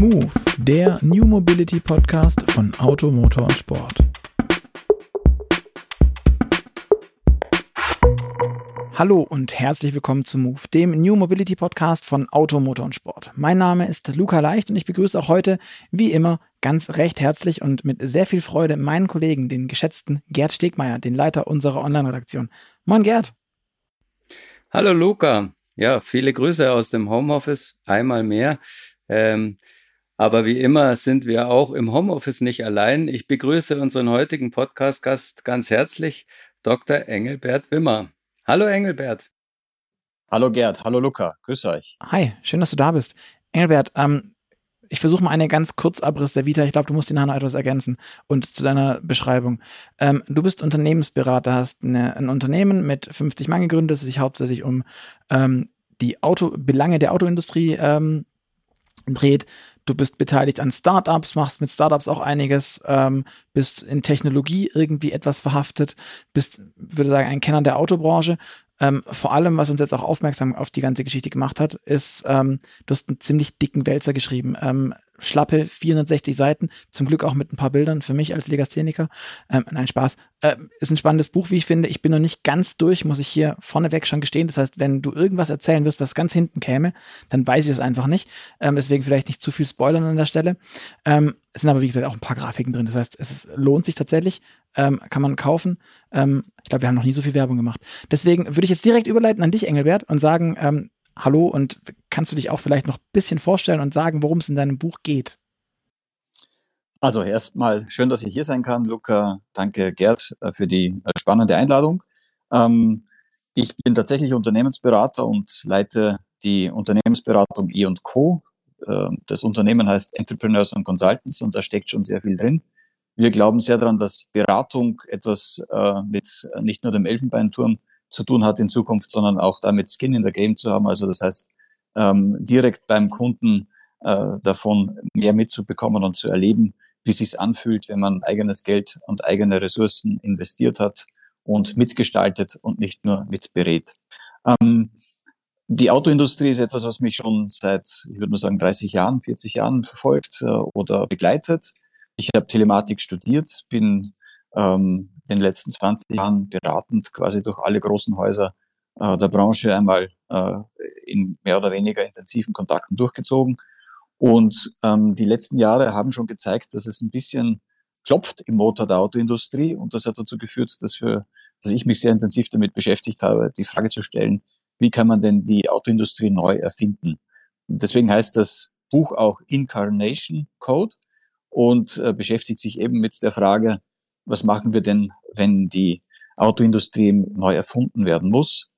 Move, der New Mobility Podcast von Auto, Motor und Sport. Hallo und herzlich willkommen zu Move, dem New Mobility Podcast von Auto, Motor und Sport. Mein Name ist Luca Leicht und ich begrüße auch heute, wie immer, ganz recht herzlich und mit sehr viel Freude meinen Kollegen, den geschätzten Gerd Stegmeier, den Leiter unserer Online-Redaktion. Moin Gerd. Hallo Luca. Ja, viele Grüße aus dem Homeoffice, einmal mehr. Ähm, aber wie immer sind wir auch im Homeoffice nicht allein. Ich begrüße unseren heutigen Podcast-Gast ganz herzlich, Dr. Engelbert Wimmer. Hallo Engelbert. Hallo Gerd, hallo Luca, grüß euch. Hi, schön, dass du da bist. Engelbert, ähm, ich versuche mal eine ganz Kurzabriss der Vita. Ich glaube, du musst nachher noch etwas ergänzen. Und zu deiner Beschreibung. Ähm, du bist Unternehmensberater, hast eine, ein Unternehmen mit 50 Mann gegründet, das sich hauptsächlich um ähm, die Auto, Belange der Autoindustrie ähm, dreht. Du bist beteiligt an Startups, machst mit Startups auch einiges, ähm, bist in Technologie irgendwie etwas verhaftet, bist, würde sagen, ein Kenner der Autobranche. Ähm, vor allem, was uns jetzt auch aufmerksam auf die ganze Geschichte gemacht hat, ist, ähm, du hast einen ziemlich dicken Wälzer geschrieben. Ähm, schlappe 460 Seiten, zum Glück auch mit ein paar Bildern für mich als Legastheniker. Ähm, nein, Spaß. Äh, ist ein spannendes Buch, wie ich finde. Ich bin noch nicht ganz durch, muss ich hier vorneweg schon gestehen. Das heißt, wenn du irgendwas erzählen wirst, was ganz hinten käme, dann weiß ich es einfach nicht. Ähm, deswegen vielleicht nicht zu viel spoilern an der Stelle. Ähm, es sind aber, wie gesagt, auch ein paar Grafiken drin. Das heißt, es ist, lohnt sich tatsächlich. Ähm, kann man kaufen. Ähm, ich glaube, wir haben noch nie so viel Werbung gemacht. Deswegen würde ich jetzt direkt überleiten an dich, Engelbert, und sagen, ähm, hallo und kannst du dich auch vielleicht noch ein bisschen vorstellen und sagen, worum es in deinem Buch geht? Also erstmal schön, dass ich hier sein kann, Luca. Danke, Gerd, äh, für die äh, spannende Einladung. Ähm, ich bin tatsächlich Unternehmensberater und leite die Unternehmensberatung E Co. Ähm, das Unternehmen heißt Entrepreneurs and Consultants und da steckt schon sehr viel drin. Wir glauben sehr daran, dass Beratung etwas äh, mit nicht nur dem Elfenbeinturm zu tun hat in Zukunft, sondern auch damit Skin in the Game zu haben. Also das heißt, ähm, direkt beim Kunden äh, davon mehr mitzubekommen und zu erleben, wie sich's anfühlt, wenn man eigenes Geld und eigene Ressourcen investiert hat und mitgestaltet und nicht nur mitberät. Ähm, die Autoindustrie ist etwas, was mich schon seit, ich würde mal sagen, 30 Jahren, 40 Jahren verfolgt äh, oder begleitet. Ich habe Telematik studiert, bin ähm, in den letzten 20 Jahren beratend quasi durch alle großen Häuser äh, der Branche einmal äh, in mehr oder weniger intensiven Kontakten durchgezogen. Und ähm, die letzten Jahre haben schon gezeigt, dass es ein bisschen klopft im Motor der Autoindustrie. Und das hat dazu geführt, dass, wir, dass ich mich sehr intensiv damit beschäftigt habe, die Frage zu stellen, wie kann man denn die Autoindustrie neu erfinden? Deswegen heißt das Buch auch Incarnation Code und äh, beschäftigt sich eben mit der Frage, was machen wir denn, wenn die Autoindustrie neu erfunden werden muss?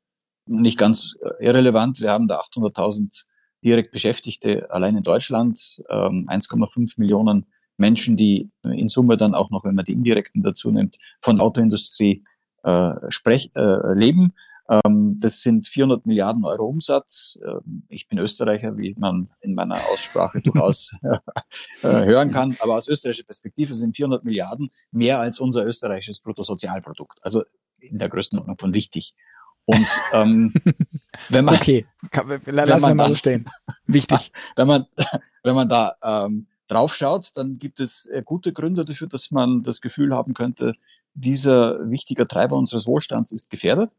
Nicht ganz äh, irrelevant. Wir haben da 800.000 direkt Beschäftigte allein in Deutschland, 1,5 ähm, Millionen Menschen, die in Summe dann auch noch, wenn man die indirekten dazu nimmt, von Autoindustrie äh, sprech, äh, leben. Ähm, das sind 400 Milliarden Euro Umsatz. Ähm, ich bin Österreicher, wie man in meiner Aussprache durchaus äh, hören kann. Aber aus österreichischer Perspektive sind 400 Milliarden mehr als unser österreichisches Bruttosozialprodukt. Also in der Größenordnung von wichtig. Und ähm, wenn man okay, lassen wir mal so stehen. Wichtig. Wenn man wenn man da ähm, drauf schaut, dann gibt es äh, gute Gründe dafür, dass man das Gefühl haben könnte, dieser wichtiger Treiber unseres Wohlstands ist gefährdet.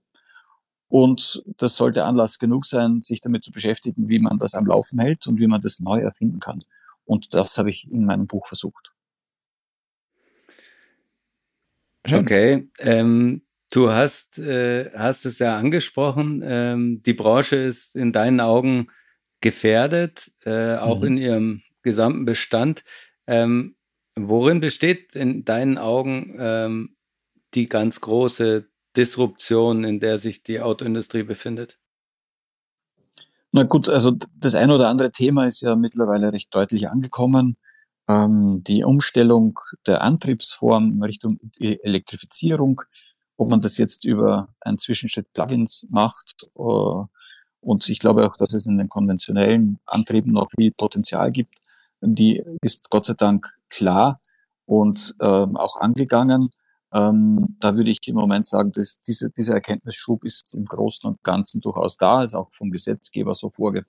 Und das sollte Anlass genug sein, sich damit zu beschäftigen, wie man das am Laufen hält und wie man das neu erfinden kann. Und das habe ich in meinem Buch versucht. Okay, ähm, du hast, äh, hast es ja angesprochen, ähm, die Branche ist in deinen Augen gefährdet, äh, auch mhm. in ihrem gesamten Bestand. Ähm, worin besteht in deinen Augen ähm, die ganz große Disruption, in der sich die Autoindustrie befindet? Na gut, also das eine oder andere Thema ist ja mittlerweile recht deutlich angekommen. Ähm, die Umstellung der Antriebsform Richtung e-, Elektrifizierung, ob man das jetzt über einen Zwischenschritt Plugins macht. Uh, und ich glaube auch, dass es in den konventionellen Antrieben noch viel Potenzial gibt. Die ist Gott sei Dank klar und ähm, auch angegangen. Ähm, da würde ich im Moment sagen, dass diese, dieser Erkenntnisschub ist im Großen und Ganzen durchaus da, ist auch vom Gesetzgeber so vorge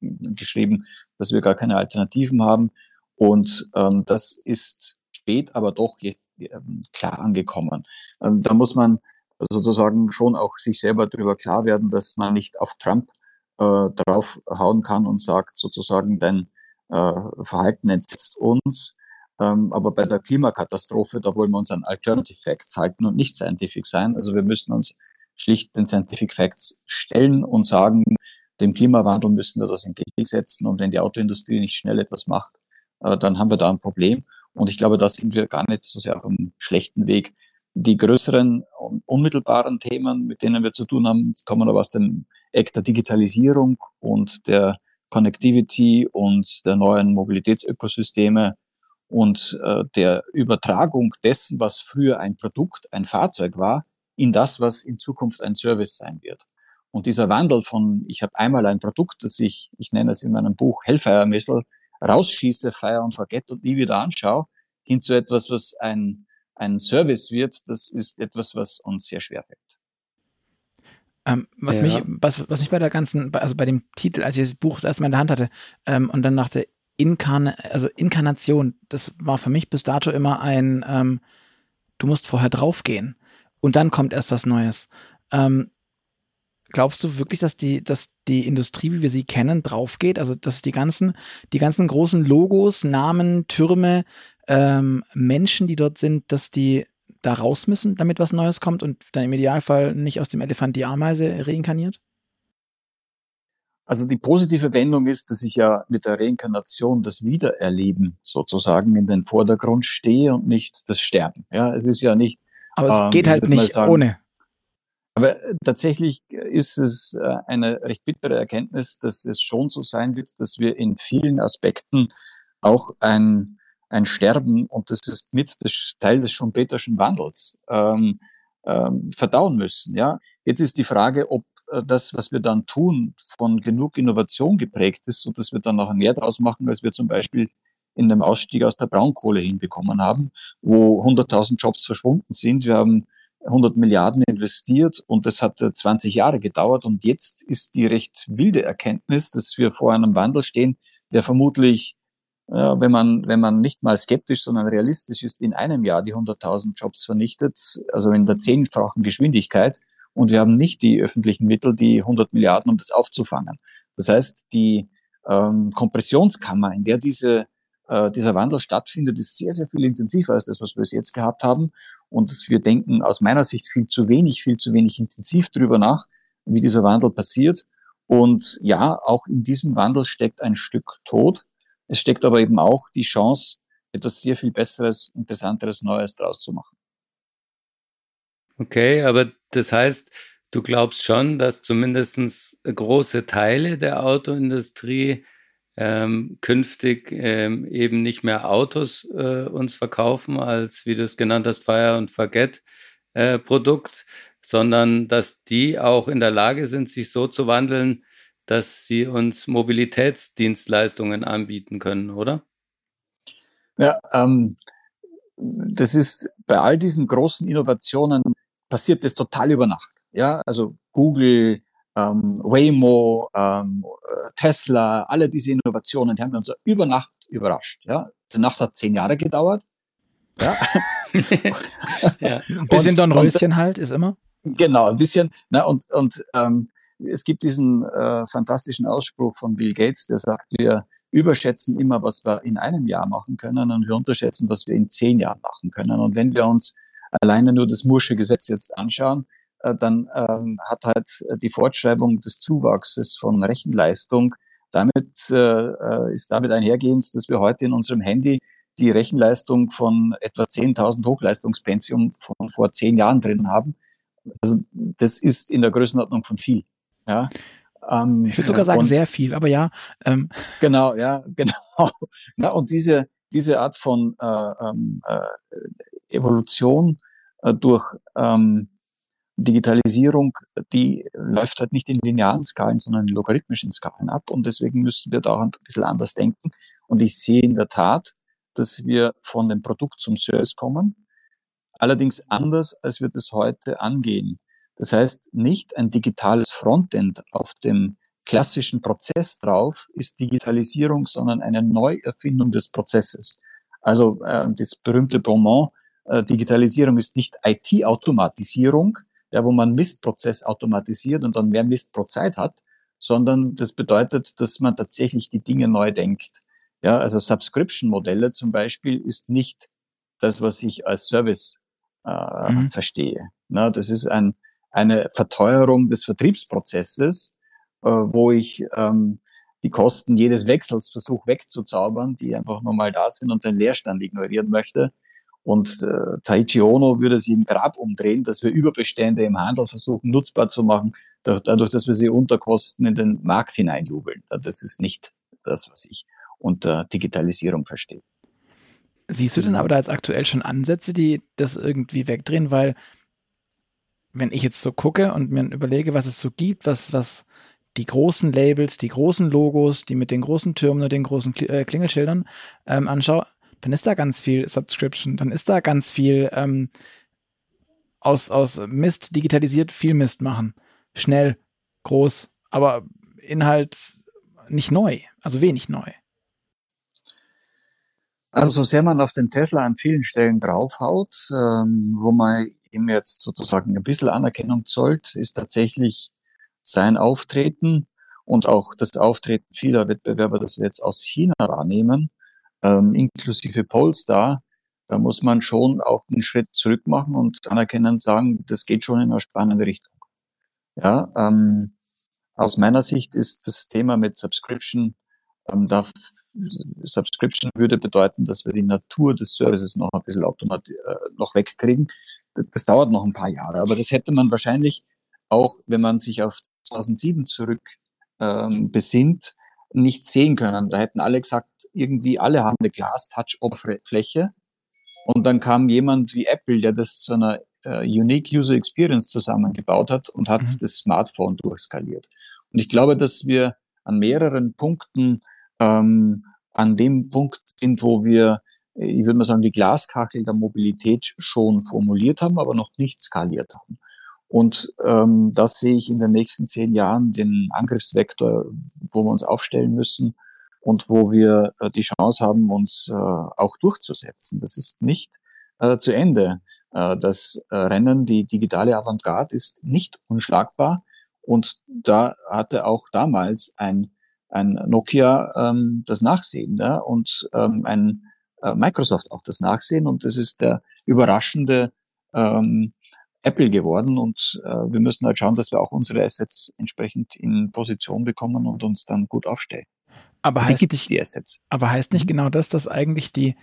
geschrieben, dass wir gar keine Alternativen haben. Und ähm, das ist spät, aber doch jetzt, ähm, klar angekommen. Ähm, da muss man sozusagen schon auch sich selber darüber klar werden, dass man nicht auf Trump äh, draufhauen kann und sagt sozusagen, dein äh, Verhalten entsetzt uns. Ähm, aber bei der Klimakatastrophe, da wollen wir uns an Alternative Facts halten und nicht Scientific sein. Also wir müssen uns schlicht den Scientific Facts stellen und sagen, dem Klimawandel müssen wir das entgegensetzen. Und wenn die Autoindustrie nicht schnell etwas macht, äh, dann haben wir da ein Problem. Und ich glaube, da sind wir gar nicht so sehr auf einem schlechten Weg. Die größeren unmittelbaren Themen, mit denen wir zu tun haben, kommen aber aus dem Eck der Digitalisierung und der Connectivity und der neuen Mobilitätsökosysteme und äh, der Übertragung dessen, was früher ein Produkt, ein Fahrzeug war, in das, was in Zukunft ein Service sein wird. Und dieser Wandel von, ich habe einmal ein Produkt, das ich, ich nenne es in meinem Buch Hellfire Missile, rausschieße, fire und forget und nie wieder anschaue, hin zu etwas, was ein, ein Service wird, das ist etwas, was uns sehr schwer fällt. Ähm, was, ja. mich, was, was mich bei der ganzen, also bei dem Titel, als ich das Buch das erste Mal in der Hand hatte ähm, und dann nach der Inkarn also Inkarnation, das war für mich bis dato immer ein, ähm, du musst vorher draufgehen und dann kommt erst was Neues. Ähm, glaubst du wirklich, dass die, dass die Industrie, wie wir sie kennen, draufgeht? Also, dass die ganzen, die ganzen großen Logos, Namen, Türme, ähm, Menschen, die dort sind, dass die da raus müssen, damit was Neues kommt und dann im Idealfall nicht aus dem Elefant die Ameise reinkarniert? Also die positive Wendung ist, dass ich ja mit der Reinkarnation das Wiedererleben sozusagen in den Vordergrund stehe und nicht das Sterben. Ja, es ist ja nicht. Aber es ähm, geht halt nicht sagen, ohne. Aber äh, tatsächlich ist es äh, eine recht bittere Erkenntnis, dass es schon so sein wird, dass wir in vielen Aspekten auch ein, ein Sterben, und das ist mit das Teil des schumpeterschen Wandels, ähm, ähm, verdauen müssen. Ja, Jetzt ist die Frage, ob das, was wir dann tun, von genug Innovation geprägt ist, so dass wir dann noch mehr draus machen, als wir zum Beispiel in dem Ausstieg aus der Braunkohle hinbekommen haben, wo 100.000 Jobs verschwunden sind. Wir haben 100 Milliarden investiert und das hat 20 Jahre gedauert. Und jetzt ist die recht wilde Erkenntnis, dass wir vor einem Wandel stehen, der vermutlich, ja, wenn man, wenn man nicht mal skeptisch, sondern realistisch ist, in einem Jahr die 100.000 Jobs vernichtet, also in der zehnfachen Geschwindigkeit und wir haben nicht die öffentlichen Mittel, die 100 Milliarden, um das aufzufangen. Das heißt, die ähm, Kompressionskammer, in der diese, äh, dieser Wandel stattfindet, ist sehr, sehr viel intensiver als das, was wir bis jetzt gehabt haben. Und wir denken aus meiner Sicht viel zu wenig, viel zu wenig intensiv darüber nach, wie dieser Wandel passiert. Und ja, auch in diesem Wandel steckt ein Stück Tod. Es steckt aber eben auch die Chance, etwas sehr viel Besseres, Interessanteres, Neues draus zu machen. Okay, aber das heißt, du glaubst schon, dass zumindest große Teile der Autoindustrie ähm, künftig ähm, eben nicht mehr Autos äh, uns verkaufen als, wie du es genannt hast, Fire und Forget äh, sondern dass die auch in der Lage sind, sich so zu wandeln, dass sie uns Mobilitätsdienstleistungen anbieten können, oder? Ja, ähm, das ist bei all diesen großen Innovationen passiert das total über Nacht. Ja, also Google, ähm, Waymo, ähm, Tesla, alle diese Innovationen, die haben uns über Nacht überrascht. Ja, die Nacht hat zehn Jahre gedauert. Ja. ja. Ein bisschen und, Dornröschen und, halt ist immer. Genau, ein bisschen. Na, und und ähm, es gibt diesen äh, fantastischen Ausspruch von Bill Gates, der sagt, wir überschätzen immer, was wir in einem Jahr machen können und wir unterschätzen, was wir in zehn Jahren machen können. Und wenn wir uns alleine nur das Mursche Gesetz jetzt anschauen, äh, dann ähm, hat halt die Fortschreibung des Zuwachses von Rechenleistung damit äh, äh, ist damit einhergehend, dass wir heute in unserem Handy die Rechenleistung von etwa 10.000 Hochleistungspensium von vor zehn Jahren drin haben. Also das ist in der Größenordnung von viel. Ja. Ähm, ich würde sogar sagen sehr viel, aber ja. Ähm. Genau, ja, genau. Na, und diese diese Art von äh, ähm, äh, Evolution durch ähm, Digitalisierung, die läuft halt nicht in linearen Skalen, sondern in logarithmischen Skalen ab. Und deswegen müssen wir da auch ein bisschen anders denken. Und ich sehe in der Tat, dass wir von dem Produkt zum Service kommen. Allerdings anders, als wir das heute angehen. Das heißt, nicht ein digitales Frontend auf dem klassischen Prozess drauf, ist Digitalisierung, sondern eine Neuerfindung des Prozesses. Also äh, das berühmte Bonbon, äh, Digitalisierung ist nicht IT-Automatisierung, ja, wo man Mistprozess automatisiert und dann mehr Mist pro Zeit hat, sondern das bedeutet, dass man tatsächlich die Dinge neu denkt. Ja, also Subscription-Modelle zum Beispiel ist nicht das, was ich als Service äh, mhm. verstehe. Na, das ist ein, eine Verteuerung des Vertriebsprozesses, äh, wo ich ähm, die Kosten jedes Wechsels versuche wegzuzaubern, die einfach nochmal da sind und den Leerstand ignorieren möchte. Und äh, Taichi Ono würde sie im Grab umdrehen, dass wir Überbestände im Handel versuchen nutzbar zu machen, dadurch, dass wir sie unter Kosten in den Markt hineinjubeln. Das ist nicht das, was ich unter Digitalisierung verstehe. Siehst du denn aber da jetzt aktuell schon Ansätze, die das irgendwie wegdrehen? Weil, wenn ich jetzt so gucke und mir überlege, was es so gibt, was, was die großen Labels, die großen Logos, die mit den großen Türmen und den großen äh, Klingelschildern ähm, anschaue, dann ist da ganz viel Subscription, dann ist da ganz viel ähm, aus, aus Mist digitalisiert viel Mist machen. Schnell, groß, aber Inhalt nicht neu, also wenig neu. Also so sehr man auf den Tesla an vielen Stellen draufhaut, ähm, wo man ihm jetzt sozusagen ein bisschen Anerkennung zollt, ist tatsächlich sein Auftreten und auch das Auftreten vieler Wettbewerber, das wir jetzt aus China wahrnehmen, ähm, inklusive Polestar, da muss man schon auch einen Schritt zurück machen und anerkennen sagen, das geht schon in eine spannende Richtung. Ja, ähm, aus meiner Sicht ist das Thema mit Subscription, ähm, da Subscription würde bedeuten, dass wir die Natur des Services noch ein bisschen automatisch äh, noch wegkriegen. Das, das dauert noch ein paar Jahre, aber das hätte man wahrscheinlich auch, wenn man sich auf 2007 zurück ähm, besinnt, nicht sehen können. Da hätten alle gesagt, irgendwie alle haben eine Glas-Touch-Oberfläche. Und dann kam jemand wie Apple, der das zu einer äh, Unique User Experience zusammengebaut hat und hat mhm. das Smartphone durchskaliert. Und ich glaube, dass wir an mehreren Punkten ähm, an dem Punkt sind, wo wir, ich würde mal sagen, die Glaskachel der Mobilität schon formuliert haben, aber noch nicht skaliert haben. Und ähm, das sehe ich in den nächsten zehn Jahren den Angriffsvektor, wo wir uns aufstellen müssen und wo wir äh, die Chance haben, uns äh, auch durchzusetzen. Das ist nicht äh, zu Ende. Äh, das äh, Rennen, die digitale Avantgarde ist nicht unschlagbar. Und da hatte auch damals ein, ein Nokia ähm, das Nachsehen ja, und ähm, ein äh, Microsoft auch das Nachsehen. Und das ist der überraschende ähm, Apple geworden und äh, wir müssen halt schauen, dass wir auch unsere Assets entsprechend in Position bekommen und uns dann gut aufstellen. Aber die heißt nicht, die Assets. Aber heißt nicht mhm. genau das, dass eigentlich die,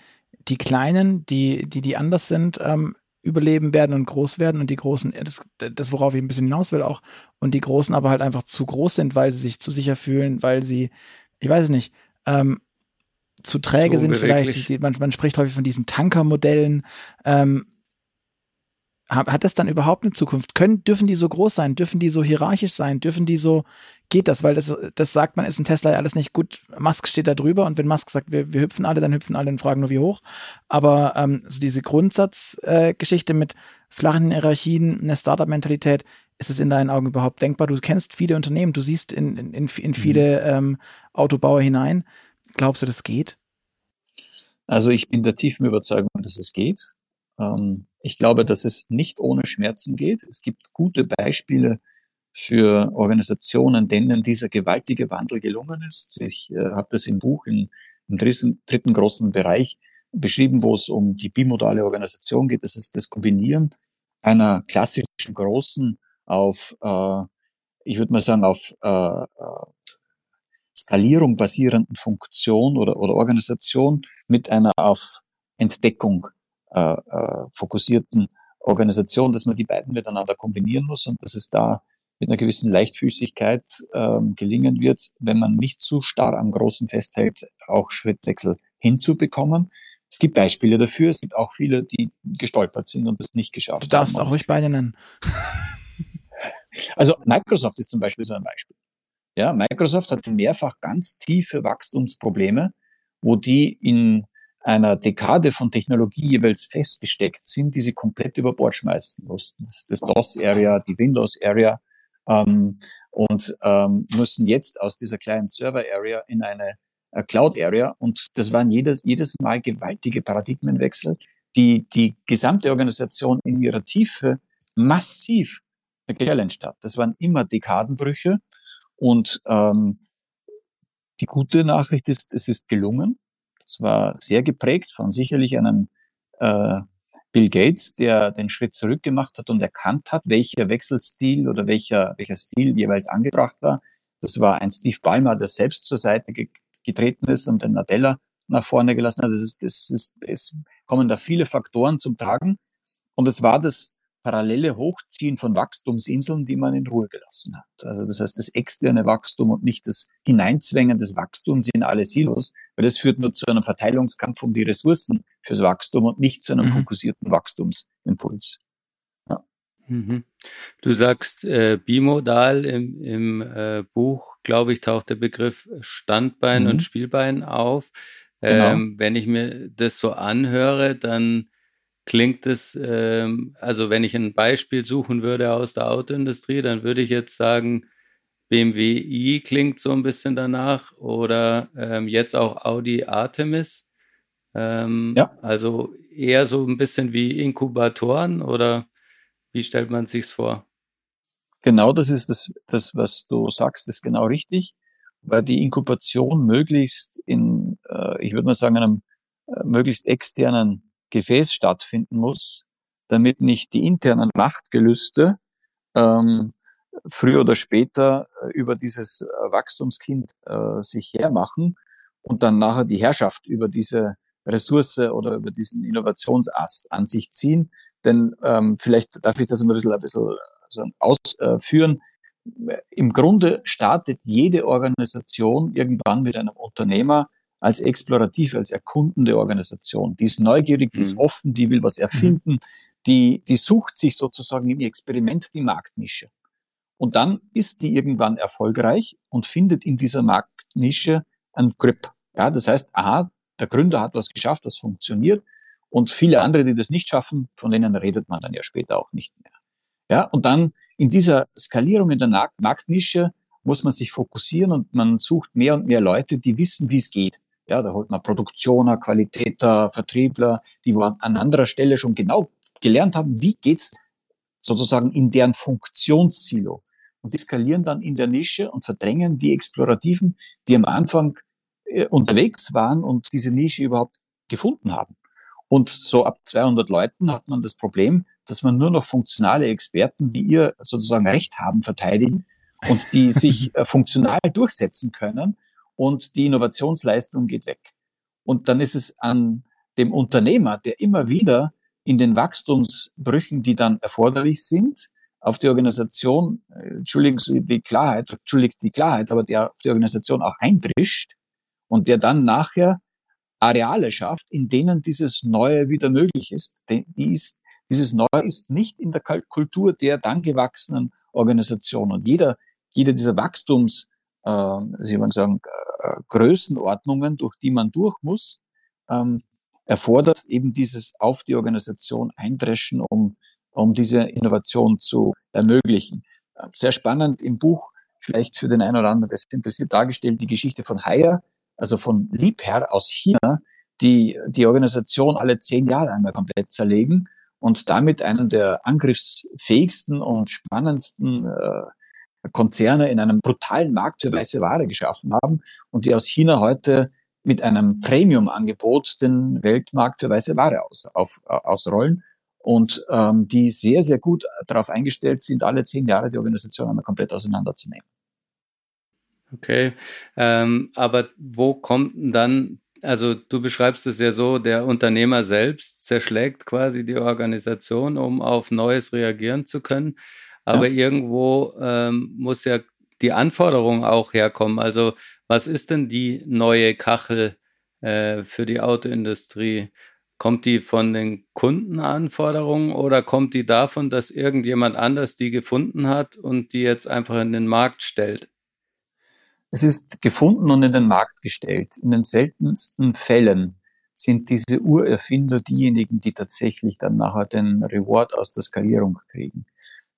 die Kleinen, die, die, die anders sind, ähm, überleben werden und groß werden und die Großen, das, das worauf ich ein bisschen hinaus will auch, und die Großen aber halt einfach zu groß sind, weil sie sich zu sicher fühlen, weil sie, ich weiß es nicht, ähm, zu träge so sind vielleicht. Die, man, man spricht häufig von diesen Tankermodellen. Ähm, hat das dann überhaupt eine Zukunft? Können, dürfen die so groß sein? Dürfen die so hierarchisch sein? Dürfen die so, geht das? Weil das, das sagt man, ist ein Tesla ja alles nicht gut. Musk steht da drüber und wenn Musk sagt, wir, wir hüpfen alle, dann hüpfen alle und fragen nur wie hoch. Aber ähm, so diese Grundsatzgeschichte äh, mit flachen Hierarchien, eine Startup-Mentalität, ist es in deinen Augen überhaupt denkbar? Du kennst viele Unternehmen, du siehst in, in, in, in viele mhm. ähm, Autobauer hinein. Glaubst du, das geht? Also ich bin der tiefen Überzeugung, dass es geht. Ähm, ich glaube, dass es nicht ohne Schmerzen geht. Es gibt gute Beispiele für Organisationen, denen dieser gewaltige Wandel gelungen ist. Ich äh, habe das im Buch in, im dritten, dritten großen Bereich beschrieben, wo es um die bimodale Organisation geht. Das ist das Kombinieren einer klassischen großen auf, äh, ich würde mal sagen, auf äh, äh Skalierung basierenden Funktion oder, oder Organisation mit einer auf Entdeckung äh, äh, fokussierten Organisation, dass man die beiden miteinander kombinieren muss und dass es da mit einer gewissen Leichtfüßigkeit ähm, gelingen wird, wenn man nicht zu starr am Großen festhält, auch Schrittwechsel hinzubekommen. Es gibt Beispiele dafür, es gibt auch viele, die gestolpert sind und es nicht geschafft haben. Du darfst haben. auch ruhig beide nennen. Also Microsoft ist zum Beispiel so ein Beispiel. Ja, Microsoft hatte mehrfach ganz tiefe Wachstumsprobleme, wo die in einer Dekade von Technologie jeweils festgesteckt sind, die sie komplett über Bord schmeißen mussten. Das das DOS-Area, die Windows-Area. Ähm, und ähm, müssen jetzt aus dieser kleinen Server-Area in eine äh, Cloud-Area. Und das waren jedes, jedes Mal gewaltige Paradigmenwechsel, die die gesamte Organisation in ihrer Tiefe massiv gechallenged hat. Das waren immer Dekadenbrüche. Und ähm, die gute Nachricht ist, es ist gelungen. Es war sehr geprägt von sicherlich einem äh, Bill Gates, der den Schritt zurück gemacht hat und erkannt hat, welcher Wechselstil oder welcher, welcher Stil jeweils angebracht war. Das war ein Steve Ballmer, der selbst zur Seite ge getreten ist und den Nadella nach vorne gelassen hat. Das ist, das ist, es kommen da viele Faktoren zum Tragen. Und es war das parallele Hochziehen von Wachstumsinseln, die man in Ruhe gelassen hat. Also das heißt, das externe Wachstum und nicht das Hineinzwängen des Wachstums in alle Silos, weil das führt nur zu einem Verteilungskampf um die Ressourcen fürs Wachstum und nicht zu einem mhm. fokussierten Wachstumsimpuls. Ja. Mhm. Du sagst äh, bimodal im, im äh, Buch, glaube ich, taucht der Begriff Standbein mhm. und Spielbein auf. Genau. Ähm, wenn ich mir das so anhöre, dann klingt es, ähm, also wenn ich ein Beispiel suchen würde aus der Autoindustrie, dann würde ich jetzt sagen, BMW i klingt so ein bisschen danach oder ähm, jetzt auch Audi Artemis. Ähm, ja. Also eher so ein bisschen wie Inkubatoren oder wie stellt man sich's vor? Genau, das ist das, das, was du sagst, ist genau richtig, weil die Inkubation möglichst in, äh, ich würde mal sagen, einem äh, möglichst externen Gefäß stattfinden muss, damit nicht die internen Machtgelüste ähm, früher oder später äh, über dieses Wachstumskind äh, sich hermachen und dann nachher die Herrschaft über diese Ressource oder über diesen Innovationsast an sich ziehen. Denn ähm, vielleicht darf ich das ein bisschen, ein bisschen also ausführen. Im Grunde startet jede Organisation irgendwann mit einem Unternehmer, als explorative, als erkundende Organisation. Die ist neugierig, die ist mhm. offen, die will was mhm. erfinden, die, die sucht sich sozusagen im Experiment die Marktnische. Und dann ist die irgendwann erfolgreich und findet in dieser Marktnische ein Grip. Ja, das heißt, aha, der Gründer hat was geschafft, das funktioniert. Und viele andere, die das nicht schaffen, von denen redet man dann ja später auch nicht mehr. Ja, und dann in dieser Skalierung in der Marktnische muss man sich fokussieren und man sucht mehr und mehr Leute, die wissen, wie es geht. Ja, da holt man Produktioner, Qualitäter, Vertriebler, die an anderer Stelle schon genau gelernt haben, wie geht's sozusagen in deren Funktionssilo. Und die skalieren dann in der Nische und verdrängen die Explorativen, die am Anfang äh, unterwegs waren und diese Nische überhaupt gefunden haben. Und so ab 200 Leuten hat man das Problem, dass man nur noch funktionale Experten, die ihr sozusagen Recht haben, verteidigen und die sich äh, funktional durchsetzen können und die Innovationsleistung geht weg. Und dann ist es an dem Unternehmer, der immer wieder in den Wachstumsbrüchen, die dann erforderlich sind, auf die Organisation, äh, entschuldigen Sie die Klarheit, entschuldigt die Klarheit, aber der auf die Organisation auch eindrischt und der dann nachher Areale schafft, in denen dieses Neue wieder möglich ist. Die ist dieses Neue ist nicht in der Kultur der dann gewachsenen Organisation. Und jeder, jeder dieser Wachstums, Sie wollen sagen, äh, Größenordnungen, durch die man durch muss, ähm, erfordert eben dieses auf die Organisation eindreschen, um, um diese Innovation zu ermöglichen. Äh, sehr spannend im Buch, vielleicht für den einen oder anderen, das interessiert dargestellt, die Geschichte von Haier, also von Liebherr aus China, die die Organisation alle zehn Jahre einmal komplett zerlegen und damit einen der angriffsfähigsten und spannendsten äh, Konzerne in einem brutalen Markt für weiße Ware geschaffen haben und die aus China heute mit einem Premium-Angebot den Weltmarkt für weiße Ware aus, auf, ausrollen und ähm, die sehr, sehr gut darauf eingestellt sind, alle zehn Jahre die Organisation einmal komplett auseinanderzunehmen. Okay, ähm, aber wo kommt denn dann, also du beschreibst es ja so, der Unternehmer selbst zerschlägt quasi die Organisation, um auf Neues reagieren zu können. Aber ja. irgendwo ähm, muss ja die Anforderung auch herkommen. Also was ist denn die neue Kachel äh, für die Autoindustrie? Kommt die von den Kundenanforderungen oder kommt die davon, dass irgendjemand anders die gefunden hat und die jetzt einfach in den Markt stellt? Es ist gefunden und in den Markt gestellt. In den seltensten Fällen sind diese Urerfinder diejenigen, die tatsächlich dann nachher den Reward aus der Skalierung kriegen.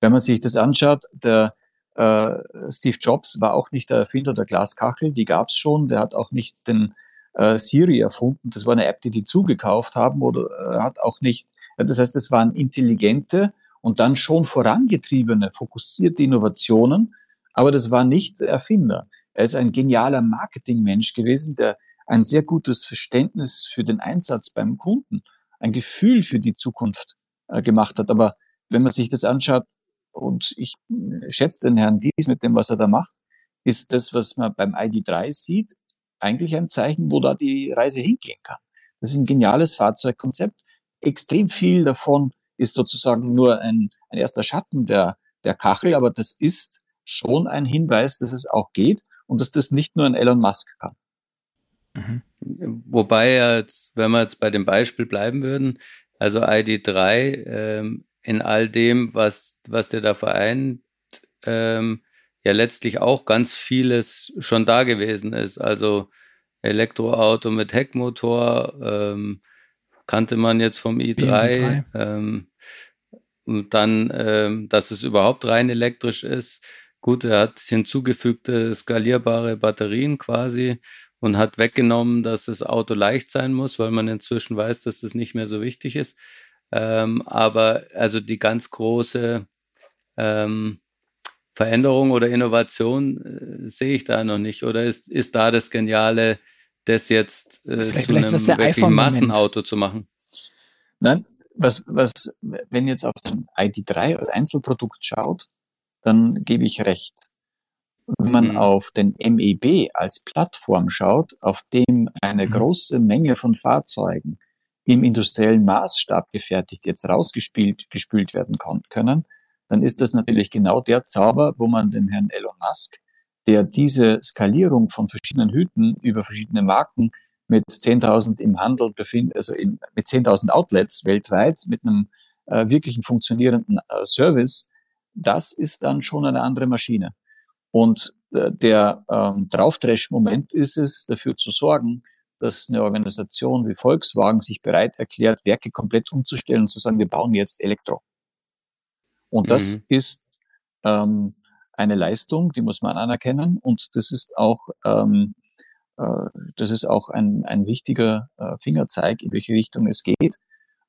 Wenn man sich das anschaut, der äh, Steve Jobs war auch nicht der Erfinder der Glaskachel, die gab es schon. Der hat auch nicht den äh, Siri erfunden. Das war eine App, die die zugekauft haben oder äh, hat auch nicht. Das heißt, es waren intelligente und dann schon vorangetriebene, fokussierte Innovationen, aber das war nicht Erfinder. Er ist ein genialer Marketingmensch gewesen, der ein sehr gutes Verständnis für den Einsatz beim Kunden, ein Gefühl für die Zukunft äh, gemacht hat. Aber wenn man sich das anschaut, und ich äh, schätze den Herrn Dies mit dem, was er da macht, ist das, was man beim ID3 sieht, eigentlich ein Zeichen, wo da die Reise hingehen kann. Das ist ein geniales Fahrzeugkonzept. Extrem viel davon ist sozusagen nur ein, ein erster Schatten der, der Kachel, aber das ist schon ein Hinweis, dass es auch geht und dass das nicht nur ein Elon Musk kann. Mhm. Wobei jetzt, wenn wir jetzt bei dem Beispiel bleiben würden, also ID3 ähm, in all dem, was, was der da vereint, ähm, ja letztlich auch ganz vieles schon da gewesen ist. Also Elektroauto mit Heckmotor ähm, kannte man jetzt vom i3. Ähm, und dann, ähm, dass es überhaupt rein elektrisch ist. Gut, er hat hinzugefügte skalierbare Batterien quasi und hat weggenommen, dass das Auto leicht sein muss, weil man inzwischen weiß, dass das nicht mehr so wichtig ist. Ähm, aber also die ganz große ähm, Veränderung oder Innovation äh, sehe ich da noch nicht. Oder ist, ist da das Geniale, das jetzt äh, zu einem wirklich Massenauto zu machen? Nein, was, was, wenn jetzt auf den ID3 als Einzelprodukt schaut, dann gebe ich recht. Wenn man mhm. auf den MEB als Plattform schaut, auf dem eine mhm. große Menge von Fahrzeugen im industriellen Maßstab gefertigt jetzt rausgespielt gespült werden können, dann ist das natürlich genau der Zauber, wo man den Herrn Elon Musk, der diese Skalierung von verschiedenen Hüten über verschiedene Marken mit 10.000 im Handel befindet, also in, mit 10.000 Outlets weltweit, mit einem äh, wirklichen funktionierenden äh, Service, das ist dann schon eine andere Maschine. Und äh, der ähm, Drauftrash-Moment ist es, dafür zu sorgen, dass eine Organisation wie Volkswagen sich bereit erklärt, Werke komplett umzustellen und zu sagen, wir bauen jetzt Elektro. Und das mhm. ist ähm, eine Leistung, die muss man anerkennen. Und das ist auch, ähm, äh, das ist auch ein, ein wichtiger äh, Fingerzeig, in welche Richtung es geht.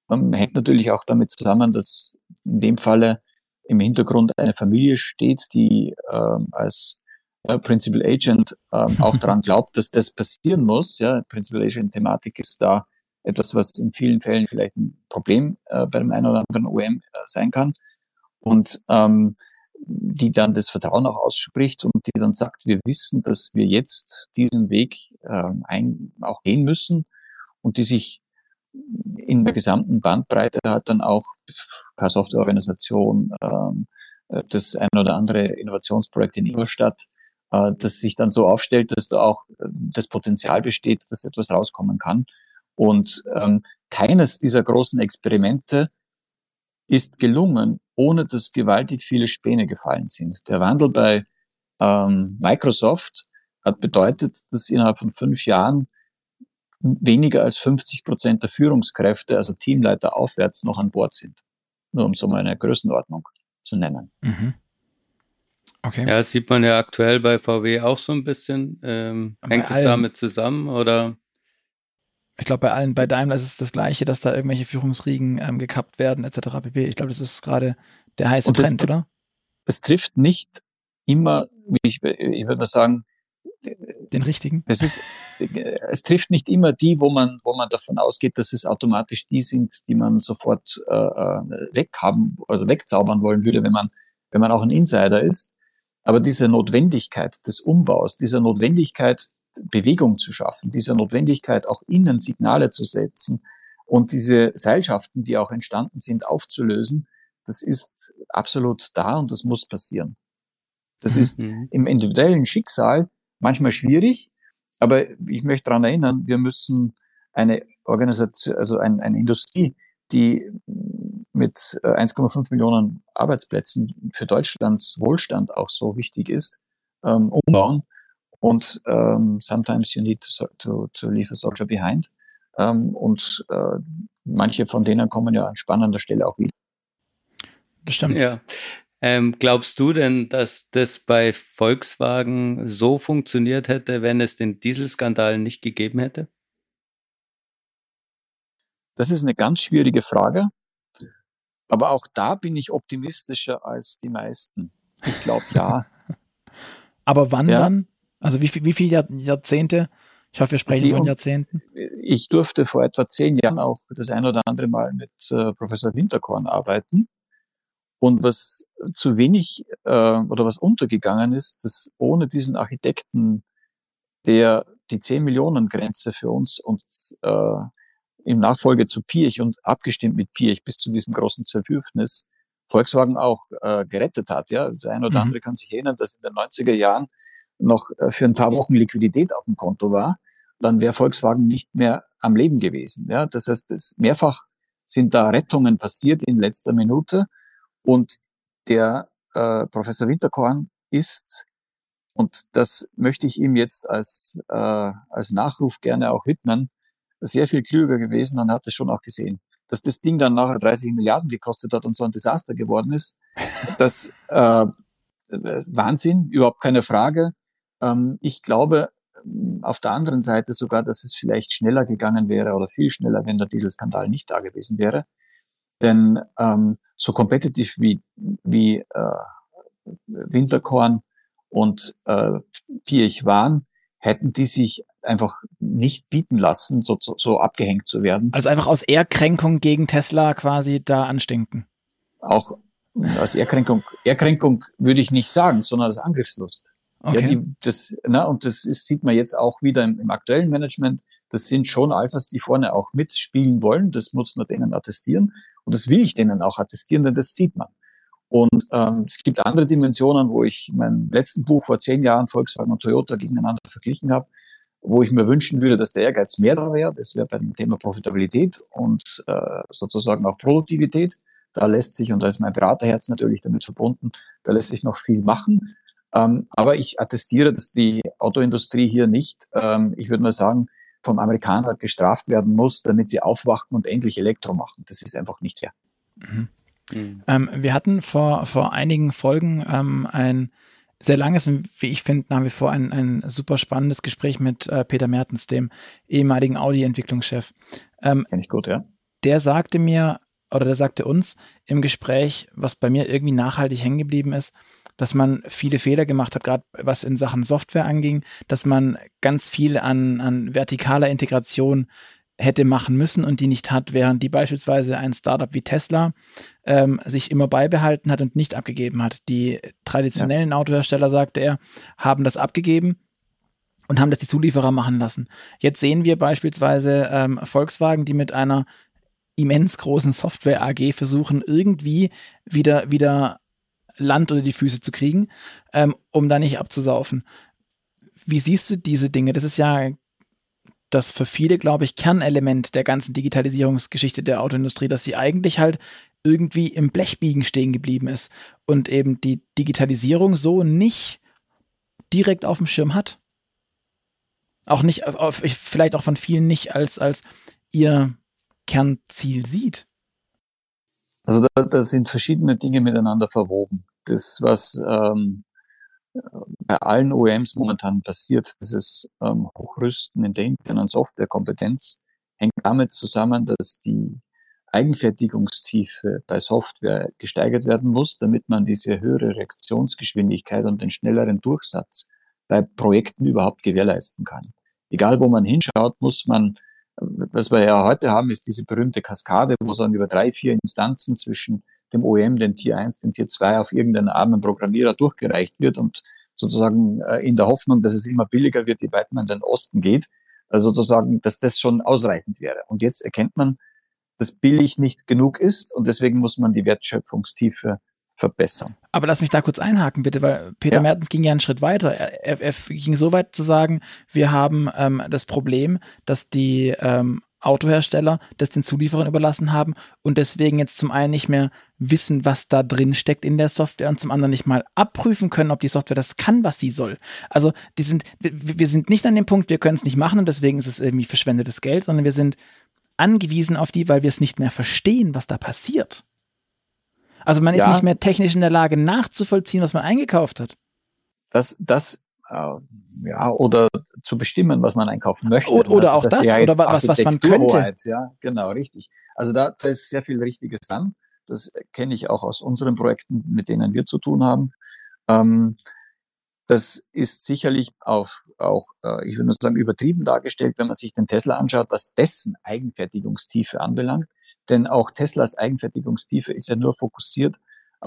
Ähm, hängt natürlich auch damit zusammen, dass in dem Falle im Hintergrund eine Familie steht, die ähm, als äh, Principal Agent ähm, auch daran glaubt, dass das passieren muss. Ja, Principal Agent Thematik ist da etwas, was in vielen Fällen vielleicht ein Problem äh, bei dem einen oder anderen OM äh, sein kann. Und ähm, die dann das Vertrauen auch ausspricht und die dann sagt, wir wissen, dass wir jetzt diesen Weg äh, ein, auch gehen müssen und die sich in der gesamten Bandbreite hat dann auch K-Software-Organisation, ähm, äh, das ein oder andere Innovationsprojekt in Ingolstadt äh, das sich dann so aufstellt, dass da auch äh, das Potenzial besteht, dass etwas rauskommen kann. Und ähm, keines dieser großen Experimente ist gelungen, ohne dass gewaltig viele Späne gefallen sind. Der Wandel bei ähm, Microsoft hat bedeutet, dass innerhalb von fünf Jahren weniger als 50 Prozent der Führungskräfte, also Teamleiter aufwärts, noch an Bord sind. Nur um so mal eine Größenordnung zu nennen. Mhm. Okay. Ja, das sieht man ja aktuell bei VW auch so ein bisschen. Ähm, hängt es damit zusammen oder? Ich glaube, bei allen, bei Daimler ist es das Gleiche, dass da irgendwelche Führungsriegen ähm, gekappt werden, etc. pp. Ich glaube, das ist gerade der heiße Trend, oder? Es trifft nicht immer, wie ich, ich würde mal sagen, den richtigen. Es ist, es trifft nicht immer die, wo man, wo man davon ausgeht, dass es automatisch die sind, die man sofort äh, äh weghaben oder wegzaubern wollen würde, wenn man, wenn man auch ein Insider ist. Aber diese Notwendigkeit des Umbaus, dieser Notwendigkeit, Bewegung zu schaffen, dieser Notwendigkeit, auch innen Signale zu setzen und diese Seilschaften, die auch entstanden sind, aufzulösen, das ist absolut da und das muss passieren. Das mhm. ist im individuellen Schicksal manchmal schwierig, aber ich möchte daran erinnern, wir müssen eine Organisation, also ein, eine Industrie, die mit 1,5 äh, Millionen Arbeitsplätzen für Deutschlands Wohlstand auch so wichtig ist, ähm, umbauen. Und ähm, sometimes you need to, to, to leave a soldier behind. Ähm, und äh, manche von denen kommen ja an spannender Stelle auch wieder. Das stimmt. Ja. Ähm, glaubst du denn, dass das bei Volkswagen so funktioniert hätte, wenn es den Dieselskandal nicht gegeben hätte? Das ist eine ganz schwierige Frage. Aber auch da bin ich optimistischer als die meisten. Ich glaube ja. Aber wann ja. dann? Also wie, wie viele Jahr, Jahrzehnte? Ich hoffe, wir sprechen Sie von Jahrzehnten. Ich durfte vor etwa zehn Jahren auch das ein oder andere Mal mit äh, Professor Winterkorn arbeiten. Und was zu wenig äh, oder was untergegangen ist, dass ohne diesen Architekten, der die 10 Millionen Grenze für uns und äh, im Nachfolge zu Piech und abgestimmt mit Piech bis zu diesem großen Zerwürfnis Volkswagen auch äh, gerettet hat. Ja, der eine oder mhm. andere kann sich erinnern, dass in den 90er Jahren noch äh, für ein paar Wochen Liquidität auf dem Konto war, dann wäre Volkswagen nicht mehr am Leben gewesen. Ja, das heißt, es mehrfach sind da Rettungen passiert in letzter Minute und der äh, Professor Winterkorn ist, und das möchte ich ihm jetzt als, äh, als Nachruf gerne auch widmen, sehr viel klüger gewesen und hat es schon auch gesehen. Dass das Ding dann nachher 30 Milliarden gekostet hat und so ein Desaster geworden ist, das äh, Wahnsinn, überhaupt keine Frage. Ähm, ich glaube auf der anderen Seite sogar, dass es vielleicht schneller gegangen wäre oder viel schneller, wenn der Dieselskandal nicht da gewesen wäre. Denn ähm, so competitive wie, wie äh, Winterkorn und äh, Piech waren, hätten die sich einfach nicht bieten lassen, so, so, so abgehängt zu werden. Also einfach aus Ehrkränkung gegen Tesla quasi da anstinken. Auch aus Ehrkränkung, Ehrkränkung würde ich nicht sagen, sondern als Angriffslust. Okay. Ja, die, das, na, und das ist, sieht man jetzt auch wieder im, im aktuellen Management. Das sind schon Alphas, die vorne auch mitspielen wollen. Das muss man denen attestieren. Und das will ich denen auch attestieren, denn das sieht man. Und ähm, es gibt andere Dimensionen, wo ich mein letzten Buch vor zehn Jahren Volkswagen und Toyota gegeneinander verglichen habe, wo ich mir wünschen würde, dass der Ehrgeiz mehr da wäre. Das wäre beim Thema Profitabilität und äh, sozusagen auch Produktivität. Da lässt sich, und da ist mein Beraterherz natürlich damit verbunden, da lässt sich noch viel machen. Ähm, aber ich attestiere, dass die Autoindustrie hier nicht, ähm, ich würde mal sagen, vom Amerikaner gestraft werden muss, damit sie aufwachen und endlich Elektro machen. Das ist einfach nicht fair. Mhm. Mhm. Ähm, wir hatten vor, vor einigen Folgen ähm, ein sehr langes und wie ich finde nach wie vor ein, ein super spannendes Gespräch mit äh, Peter Mertens, dem ehemaligen Audi-Entwicklungschef. Ähm, Kenn ich gut, ja. Der sagte mir, oder der sagte uns im Gespräch, was bei mir irgendwie nachhaltig hängen geblieben ist, dass man viele Fehler gemacht hat, gerade was in Sachen Software anging, dass man ganz viel an, an vertikaler Integration hätte machen müssen und die nicht hat, während die beispielsweise ein Startup wie Tesla ähm, sich immer beibehalten hat und nicht abgegeben hat. Die traditionellen ja. Autohersteller, sagte er, haben das abgegeben und haben das die Zulieferer machen lassen. Jetzt sehen wir beispielsweise ähm, Volkswagen, die mit einer immens großen Software AG versuchen, irgendwie wieder, wieder Land unter die Füße zu kriegen, ähm, um da nicht abzusaufen. Wie siehst du diese Dinge? Das ist ja das für viele, glaube ich, Kernelement der ganzen Digitalisierungsgeschichte der Autoindustrie, dass sie eigentlich halt irgendwie im Blechbiegen stehen geblieben ist und eben die Digitalisierung so nicht direkt auf dem Schirm hat. Auch nicht, auf, vielleicht auch von vielen nicht als, als ihr Kernziel sieht. Also da, da sind verschiedene Dinge miteinander verwoben. Das, was ähm, bei allen OEMs momentan passiert, dieses ähm, Hochrüsten in der internen Softwarekompetenz, hängt damit zusammen, dass die Eigenfertigungstiefe bei Software gesteigert werden muss, damit man diese höhere Reaktionsgeschwindigkeit und den schnelleren Durchsatz bei Projekten überhaupt gewährleisten kann. Egal wo man hinschaut, muss man, was wir ja heute haben, ist diese berühmte Kaskade, wo dann über drei, vier Instanzen zwischen dem OEM, den Tier 1, den Tier 2 auf irgendeinen armen Programmierer durchgereicht wird und sozusagen äh, in der Hoffnung, dass es immer billiger wird, je weiter man in den Osten geht, also sozusagen, dass das schon ausreichend wäre. Und jetzt erkennt man, dass billig nicht genug ist und deswegen muss man die Wertschöpfungstiefe verbessern. Aber lass mich da kurz einhaken, bitte, weil Peter ja. Mertens ging ja einen Schritt weiter. Er, er, er ging so weit zu sagen, wir haben ähm, das Problem, dass die ähm, Autohersteller das den Zulieferern überlassen haben und deswegen jetzt zum einen nicht mehr wissen, was da drin steckt in der Software und zum anderen nicht mal abprüfen können, ob die Software das kann, was sie soll. Also die sind, wir, sind nicht an dem Punkt, wir können es nicht machen und deswegen ist es irgendwie verschwendetes Geld, sondern wir sind angewiesen auf die, weil wir es nicht mehr verstehen, was da passiert. Also man ist ja, nicht mehr technisch in der Lage nachzuvollziehen, was man eingekauft hat. Das, das, ja, oder zu bestimmen, was man einkaufen möchte. Oder, oder auch das, das oder was, was man könnte. Ja, genau, richtig. Also da, da ist sehr viel Richtiges dran. Das kenne ich auch aus unseren Projekten, mit denen wir zu tun haben. Ähm, das ist sicherlich auf, auch, äh, ich würde nur sagen, übertrieben dargestellt, wenn man sich den Tesla anschaut, was dessen Eigenfertigungstiefe anbelangt. Denn auch Teslas Eigenfertigungstiefe ist ja nur fokussiert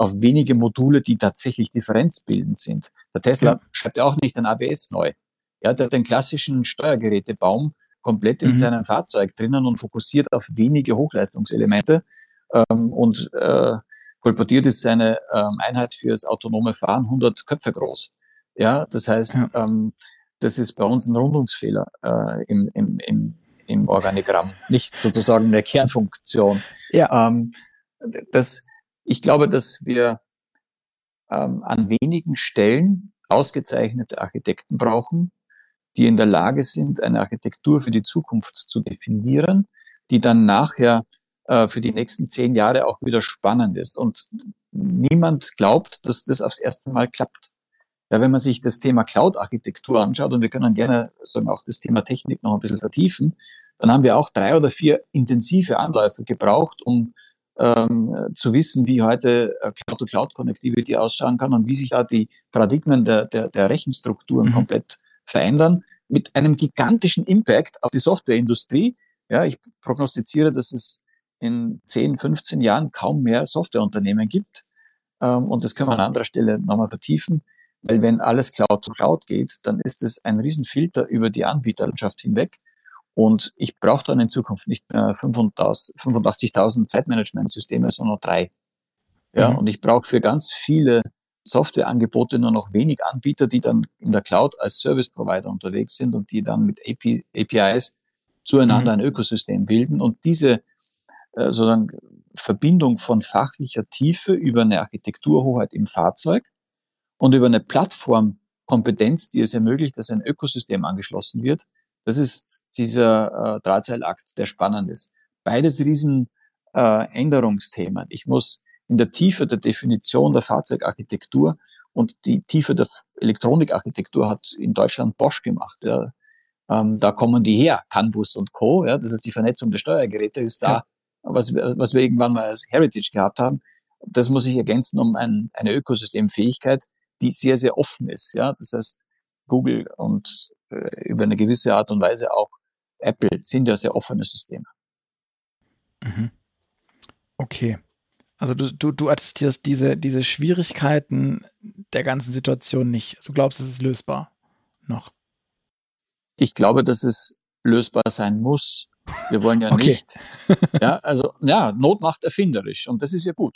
auf wenige Module, die tatsächlich differenzbildend sind. Der Tesla ja. schreibt ja auch nicht ein ABS neu. Er hat ja den klassischen Steuergerätebaum komplett in mhm. seinem Fahrzeug drinnen und fokussiert auf wenige Hochleistungselemente ähm, und äh, kolportiert ist seine ähm, Einheit fürs autonome Fahren 100 Köpfe groß. Ja, das heißt, ja. Ähm, das ist bei uns ein Rundungsfehler äh, im, im, im, im Organigramm, nicht sozusagen eine Kernfunktion. Ja. Ähm, das, ich glaube, dass wir ähm, an wenigen Stellen ausgezeichnete Architekten brauchen, die in der Lage sind, eine Architektur für die Zukunft zu definieren, die dann nachher äh, für die nächsten zehn Jahre auch wieder spannend ist. Und niemand glaubt, dass das aufs erste Mal klappt. Ja, wenn man sich das Thema Cloud-Architektur anschaut, und wir können gerne sagen, auch das Thema Technik noch ein bisschen vertiefen, dann haben wir auch drei oder vier intensive Anläufe gebraucht, um ähm, zu wissen, wie heute äh, Cloud-to-Cloud-Connectivity ausschauen kann und wie sich da die Paradigmen der, der, der Rechenstrukturen mhm. komplett verändern, mit einem gigantischen Impact auf die Softwareindustrie. Ja, ich prognostiziere, dass es in 10, 15 Jahren kaum mehr Softwareunternehmen gibt. Ähm, und das können wir an anderer Stelle nochmal vertiefen. Weil wenn alles Cloud to Cloud geht, dann ist es ein Riesenfilter über die Anbieterlandschaft hinweg. Und ich brauche dann in Zukunft nicht mehr 85.000 Zeitmanagementsysteme, sondern drei. Ja, mhm. und ich brauche für ganz viele Softwareangebote nur noch wenig Anbieter, die dann in der Cloud als Service Provider unterwegs sind und die dann mit AP, APIs zueinander mhm. ein Ökosystem bilden. Und diese äh, sozusagen Verbindung von fachlicher Tiefe über eine Architekturhoheit im Fahrzeug und über eine Plattformkompetenz, die es ermöglicht, dass ein Ökosystem angeschlossen wird. Das ist dieser äh, Drahtseilakt, der spannend ist. Beides riesen äh, Änderungsthemen. Ich muss in der Tiefe der Definition der Fahrzeugarchitektur und die Tiefe der Elektronikarchitektur hat in Deutschland Bosch gemacht. Ja. Ähm, da kommen die her, Canbus und Co. Ja. Das heißt, die Vernetzung der Steuergeräte ist da, ja. was, wir, was wir irgendwann mal als Heritage gehabt haben. Das muss ich ergänzen um ein, eine Ökosystemfähigkeit, die sehr, sehr offen ist. Ja, das heißt, Google und über eine gewisse Art und Weise auch Apple sind ja sehr offene Systeme. Mhm. Okay. Also du, du, du attestierst diese, diese Schwierigkeiten der ganzen Situation nicht. Du glaubst, es ist lösbar noch. Ich glaube, dass es lösbar sein muss. Wir wollen ja okay. nicht. Ja, also, ja, Not macht erfinderisch und das ist ja gut.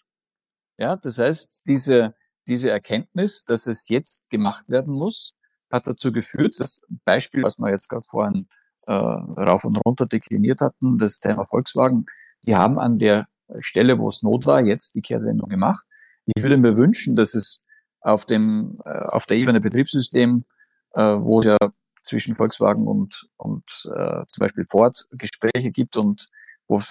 Ja, das heißt, diese, diese Erkenntnis, dass es jetzt gemacht werden muss, hat dazu geführt, das Beispiel, was wir jetzt gerade vorhin äh, rauf und runter dekliniert hatten, das Thema Volkswagen, die haben an der Stelle, wo es Not war, jetzt die Kehrtwendung gemacht. Ich würde mir wünschen, dass es auf dem äh, auf der Ebene Betriebssystem, äh, wo es ja zwischen Volkswagen und und äh, zum Beispiel Ford Gespräche gibt und wo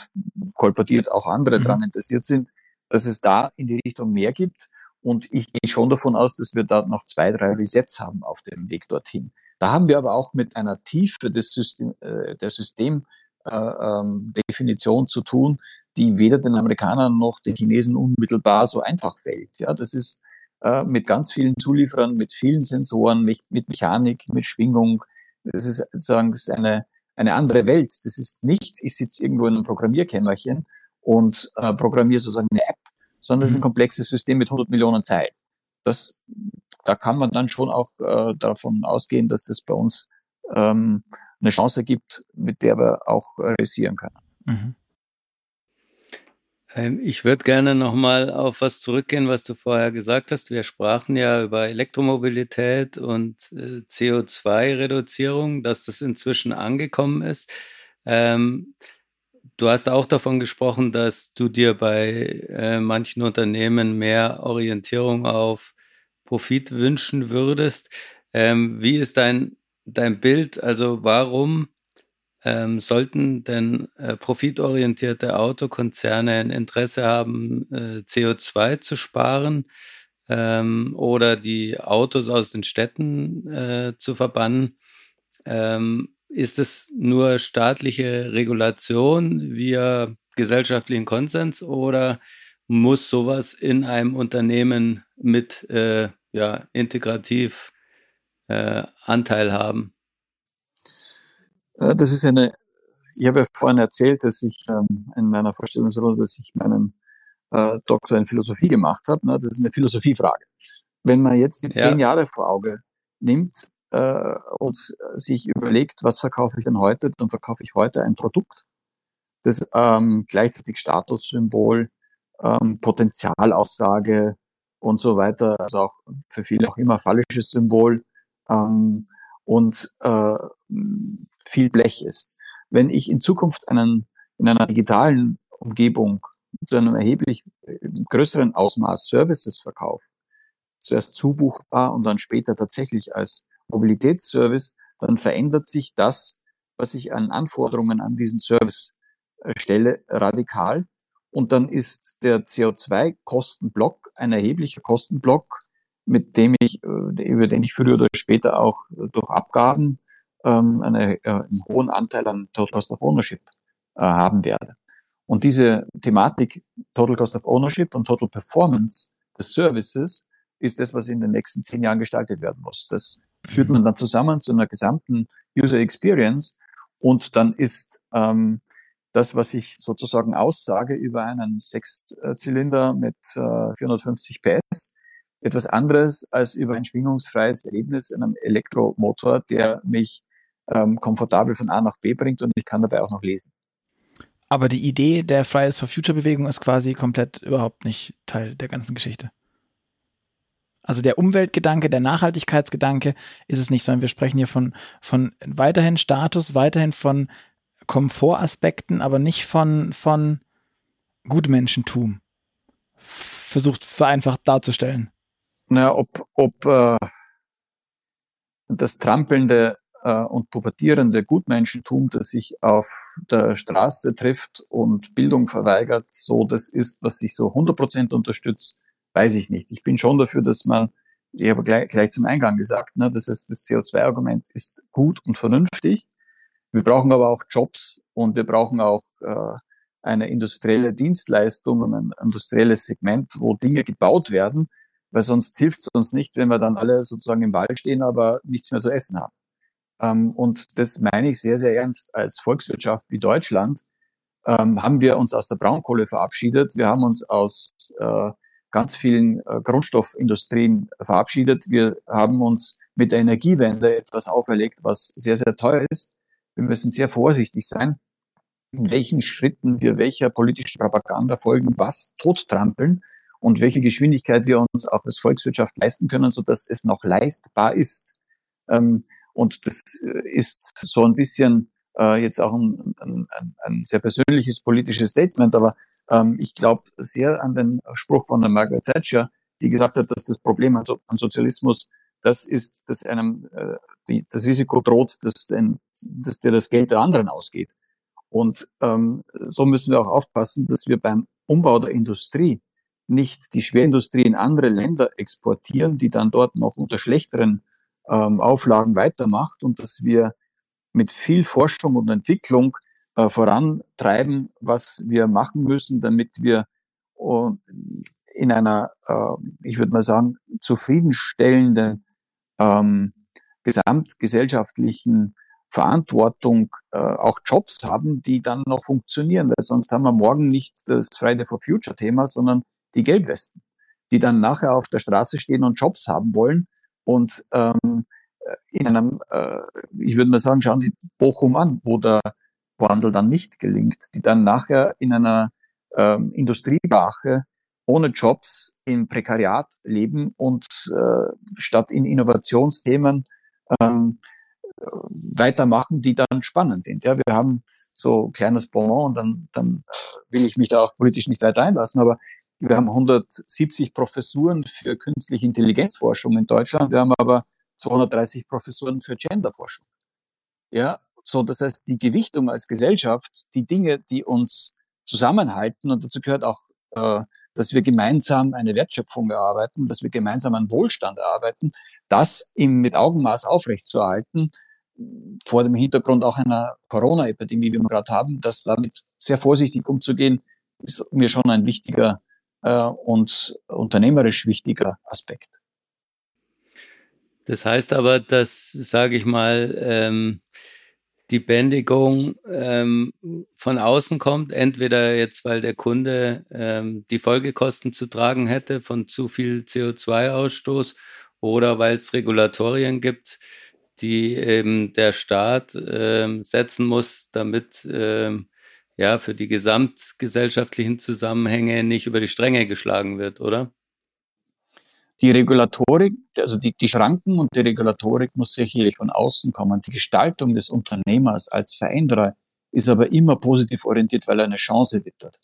kolportiert auch andere mhm. dran interessiert sind, dass es da in die Richtung mehr gibt und ich gehe schon davon aus, dass wir da noch zwei, drei Resets haben auf dem Weg dorthin. Da haben wir aber auch mit einer Tiefe des System, äh, der Systemdefinition äh, ähm, zu tun, die weder den Amerikanern noch den Chinesen unmittelbar so einfach fällt. Ja, das ist äh, mit ganz vielen Zulieferern, mit vielen Sensoren, mit, mit Mechanik, mit Schwingung. Das ist sozusagen das ist eine, eine andere Welt. Das ist nicht, ich sitze irgendwo in einem Programmierkämmerchen und äh, programmiere sozusagen eine App, sondern es ist ein mhm. komplexes System mit 100 Millionen Zeilen. Das, da kann man dann schon auch äh, davon ausgehen, dass das bei uns ähm, eine Chance gibt, mit der wir auch realisieren können. Mhm. Ähm, ich würde gerne nochmal auf was zurückgehen, was du vorher gesagt hast. Wir sprachen ja über Elektromobilität und äh, CO2-Reduzierung, dass das inzwischen angekommen ist. Ähm, Du hast auch davon gesprochen, dass du dir bei äh, manchen Unternehmen mehr Orientierung auf Profit wünschen würdest. Ähm, wie ist dein, dein Bild? Also warum ähm, sollten denn äh, profitorientierte Autokonzerne ein Interesse haben, äh, CO2 zu sparen ähm, oder die Autos aus den Städten äh, zu verbannen? Ähm, ist es nur staatliche Regulation via gesellschaftlichen Konsens oder muss sowas in einem Unternehmen mit äh, ja, integrativ äh, Anteil haben? Äh, das ist eine, ich habe ja vorhin erzählt, dass ich ähm, in meiner Vorstellungsrunde, dass ich meinen äh, Doktor in Philosophie gemacht habe. Ne? Das ist eine Philosophiefrage. Wenn man jetzt die zehn ja. Jahre vor Auge nimmt äh, und sich überlegt, was verkaufe ich denn heute, dann verkaufe ich heute ein Produkt, das ähm, gleichzeitig Statussymbol, ähm, Potenzialaussage und so weiter, also auch für viele auch immer falsches Symbol ähm, und äh, viel Blech ist. Wenn ich in Zukunft einen, in einer digitalen Umgebung zu einem erheblich äh, größeren Ausmaß Services verkaufe, zuerst zubuchbar und dann später tatsächlich als Mobilitätsservice, dann verändert sich das, was ich an Anforderungen an diesen Service äh, stelle, radikal. Und dann ist der CO2-Kostenblock ein erheblicher Kostenblock, mit dem ich, äh, über den ich früher oder später auch durch Abgaben ähm, eine, äh, einen hohen Anteil an Total Cost of Ownership äh, haben werde. Und diese Thematik Total Cost of Ownership und Total Performance des Services ist das, was in den nächsten zehn Jahren gestaltet werden muss. Das führt man dann zusammen zu einer gesamten User Experience und dann ist ähm, das, was ich sozusagen aussage über einen Sechszylinder mit äh, 450 PS, etwas anderes als über ein schwingungsfreies Erlebnis in einem Elektromotor, der mich ähm, komfortabel von A nach B bringt und ich kann dabei auch noch lesen. Aber die Idee der Fridays for Future Bewegung ist quasi komplett überhaupt nicht Teil der ganzen Geschichte. Also der Umweltgedanke, der Nachhaltigkeitsgedanke ist es nicht, sondern wir sprechen hier von, von weiterhin Status, weiterhin von Komfortaspekten, aber nicht von, von Gutmenschentum. Versucht vereinfacht darzustellen. Naja, ob, ob äh, das trampelnde äh, und pubertierende Gutmenschentum, das sich auf der Straße trifft und Bildung verweigert, so das ist, was sich so 100% unterstützt, weiß ich nicht. Ich bin schon dafür, dass man, ich habe gleich, gleich zum Eingang gesagt, ne, das, ist, das CO2-Argument ist gut und vernünftig. Wir brauchen aber auch Jobs und wir brauchen auch äh, eine industrielle Dienstleistung und ein industrielles Segment, wo Dinge gebaut werden, weil sonst hilft es uns nicht, wenn wir dann alle sozusagen im Wald stehen, aber nichts mehr zu essen haben. Ähm, und das meine ich sehr, sehr ernst. Als Volkswirtschaft wie Deutschland ähm, haben wir uns aus der Braunkohle verabschiedet. Wir haben uns aus äh, ganz vielen äh, Grundstoffindustrien verabschiedet. Wir haben uns mit der Energiewende etwas auferlegt, was sehr, sehr teuer ist. Wir müssen sehr vorsichtig sein, in welchen Schritten wir welcher politischen Propaganda folgen, was tottrampeln und welche Geschwindigkeit wir uns auch als Volkswirtschaft leisten können, so dass es noch leistbar ist. Ähm, und das äh, ist so ein bisschen äh, jetzt auch ein, ein, ein, sehr persönliches politisches Statement, aber ähm, ich glaube sehr an den Spruch von der Margaret Thatcher, die gesagt hat, dass das Problem an, so an Sozialismus das ist, dass einem äh, die, das Risiko droht, dass, den, dass dir das Geld der anderen ausgeht. Und ähm, so müssen wir auch aufpassen, dass wir beim Umbau der Industrie nicht die Schwerindustrie in andere Länder exportieren, die dann dort noch unter schlechteren ähm, Auflagen weitermacht und dass wir mit viel Forschung und Entwicklung äh, vorantreiben, was wir machen müssen, damit wir uh, in einer, äh, ich würde mal sagen, zufriedenstellenden ähm, gesamtgesellschaftlichen Verantwortung äh, auch Jobs haben, die dann noch funktionieren, weil sonst haben wir morgen nicht das Friday for Future Thema, sondern die Gelbwesten, die dann nachher auf der Straße stehen und Jobs haben wollen und ähm, in einem, äh, ich würde mal sagen, schauen Sie Bochum an, wo der Wandel dann nicht gelingt, die dann nachher in einer ähm, Industriebrache ohne Jobs im Prekariat leben und äh, statt in Innovationsthemen ähm, weitermachen, die dann spannend sind. Ja, wir haben so ein kleines Bonbon dann, dann will ich mich da auch politisch nicht weiter einlassen, aber wir haben 170 Professuren für künstliche Intelligenzforschung in Deutschland. Wir haben aber 230 Professuren für Genderforschung. Ja, So, das heißt, die Gewichtung als Gesellschaft, die Dinge, die uns zusammenhalten, und dazu gehört auch, äh, dass wir gemeinsam eine Wertschöpfung erarbeiten, dass wir gemeinsam einen Wohlstand erarbeiten, das im, mit Augenmaß aufrechtzuerhalten, vor dem Hintergrund auch einer Corona-Epidemie, wie wir gerade haben, dass damit sehr vorsichtig umzugehen, ist mir schon ein wichtiger äh, und unternehmerisch wichtiger Aspekt. Das heißt aber, dass, sage ich mal, ähm, die Bändigung ähm, von außen kommt, entweder jetzt, weil der Kunde ähm, die Folgekosten zu tragen hätte von zu viel CO2-Ausstoß oder weil es Regulatorien gibt, die eben der Staat ähm, setzen muss, damit ähm, ja für die gesamtgesellschaftlichen Zusammenhänge nicht über die Stränge geschlagen wird, oder? Die Regulatorik, also die, die Schranken und die Regulatorik muss sicherlich von außen kommen. Die Gestaltung des Unternehmers als Veränderer ist aber immer positiv orientiert, weil er eine Chance wittert.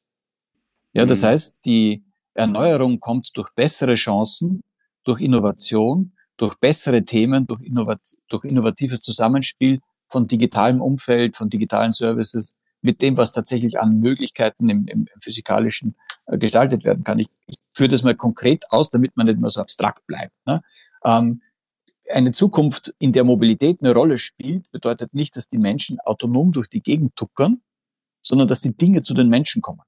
Ja, das mhm. heißt, die Erneuerung kommt durch bessere Chancen, durch Innovation, durch bessere Themen, durch, innovat durch innovatives Zusammenspiel von digitalem Umfeld, von digitalen Services mit dem, was tatsächlich an Möglichkeiten im, im physikalischen äh, gestaltet werden kann. Ich, ich führe das mal konkret aus, damit man nicht mehr so abstrakt bleibt. Ne? Ähm, eine Zukunft, in der Mobilität eine Rolle spielt, bedeutet nicht, dass die Menschen autonom durch die Gegend tuckern, sondern dass die Dinge zu den Menschen kommen.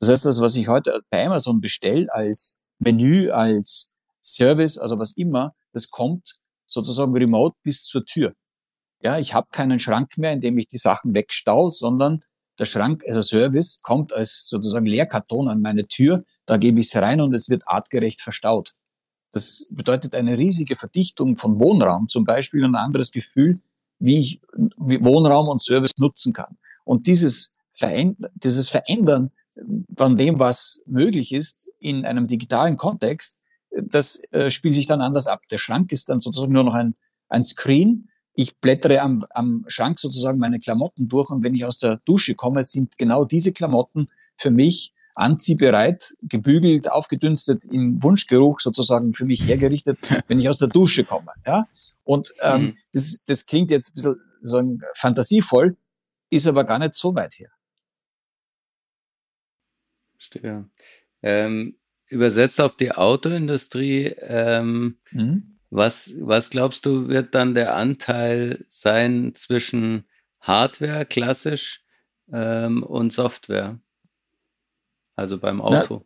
Das heißt, das, was ich heute bei Amazon bestelle als Menü, als Service, also was immer, das kommt sozusagen remote bis zur Tür. Ja, ich habe keinen Schrank mehr, in dem ich die Sachen wegstau, sondern der Schrank als Service kommt als sozusagen Leerkarton an meine Tür. Da gebe ich es rein und es wird artgerecht verstaut. Das bedeutet eine riesige Verdichtung von Wohnraum zum Beispiel und ein anderes Gefühl, wie ich Wohnraum und Service nutzen kann. Und dieses, Verändern, dieses Verändern von dem, was möglich ist in einem digitalen Kontext, das äh, spielt sich dann anders ab. Der Schrank ist dann sozusagen nur noch ein, ein Screen, ich blättere am, am Schrank sozusagen meine Klamotten durch und wenn ich aus der Dusche komme, sind genau diese Klamotten für mich anziehbereit, gebügelt, aufgedünstet, im Wunschgeruch sozusagen für mich hergerichtet, wenn ich aus der Dusche komme. Ja? Und ähm, mhm. das, das klingt jetzt ein bisschen so ein fantasievoll, ist aber gar nicht so weit her. Verstehe. Ähm, übersetzt auf die Autoindustrie, ähm, mhm. Was, was glaubst du, wird dann der Anteil sein zwischen Hardware klassisch ähm, und Software? Also beim Auto.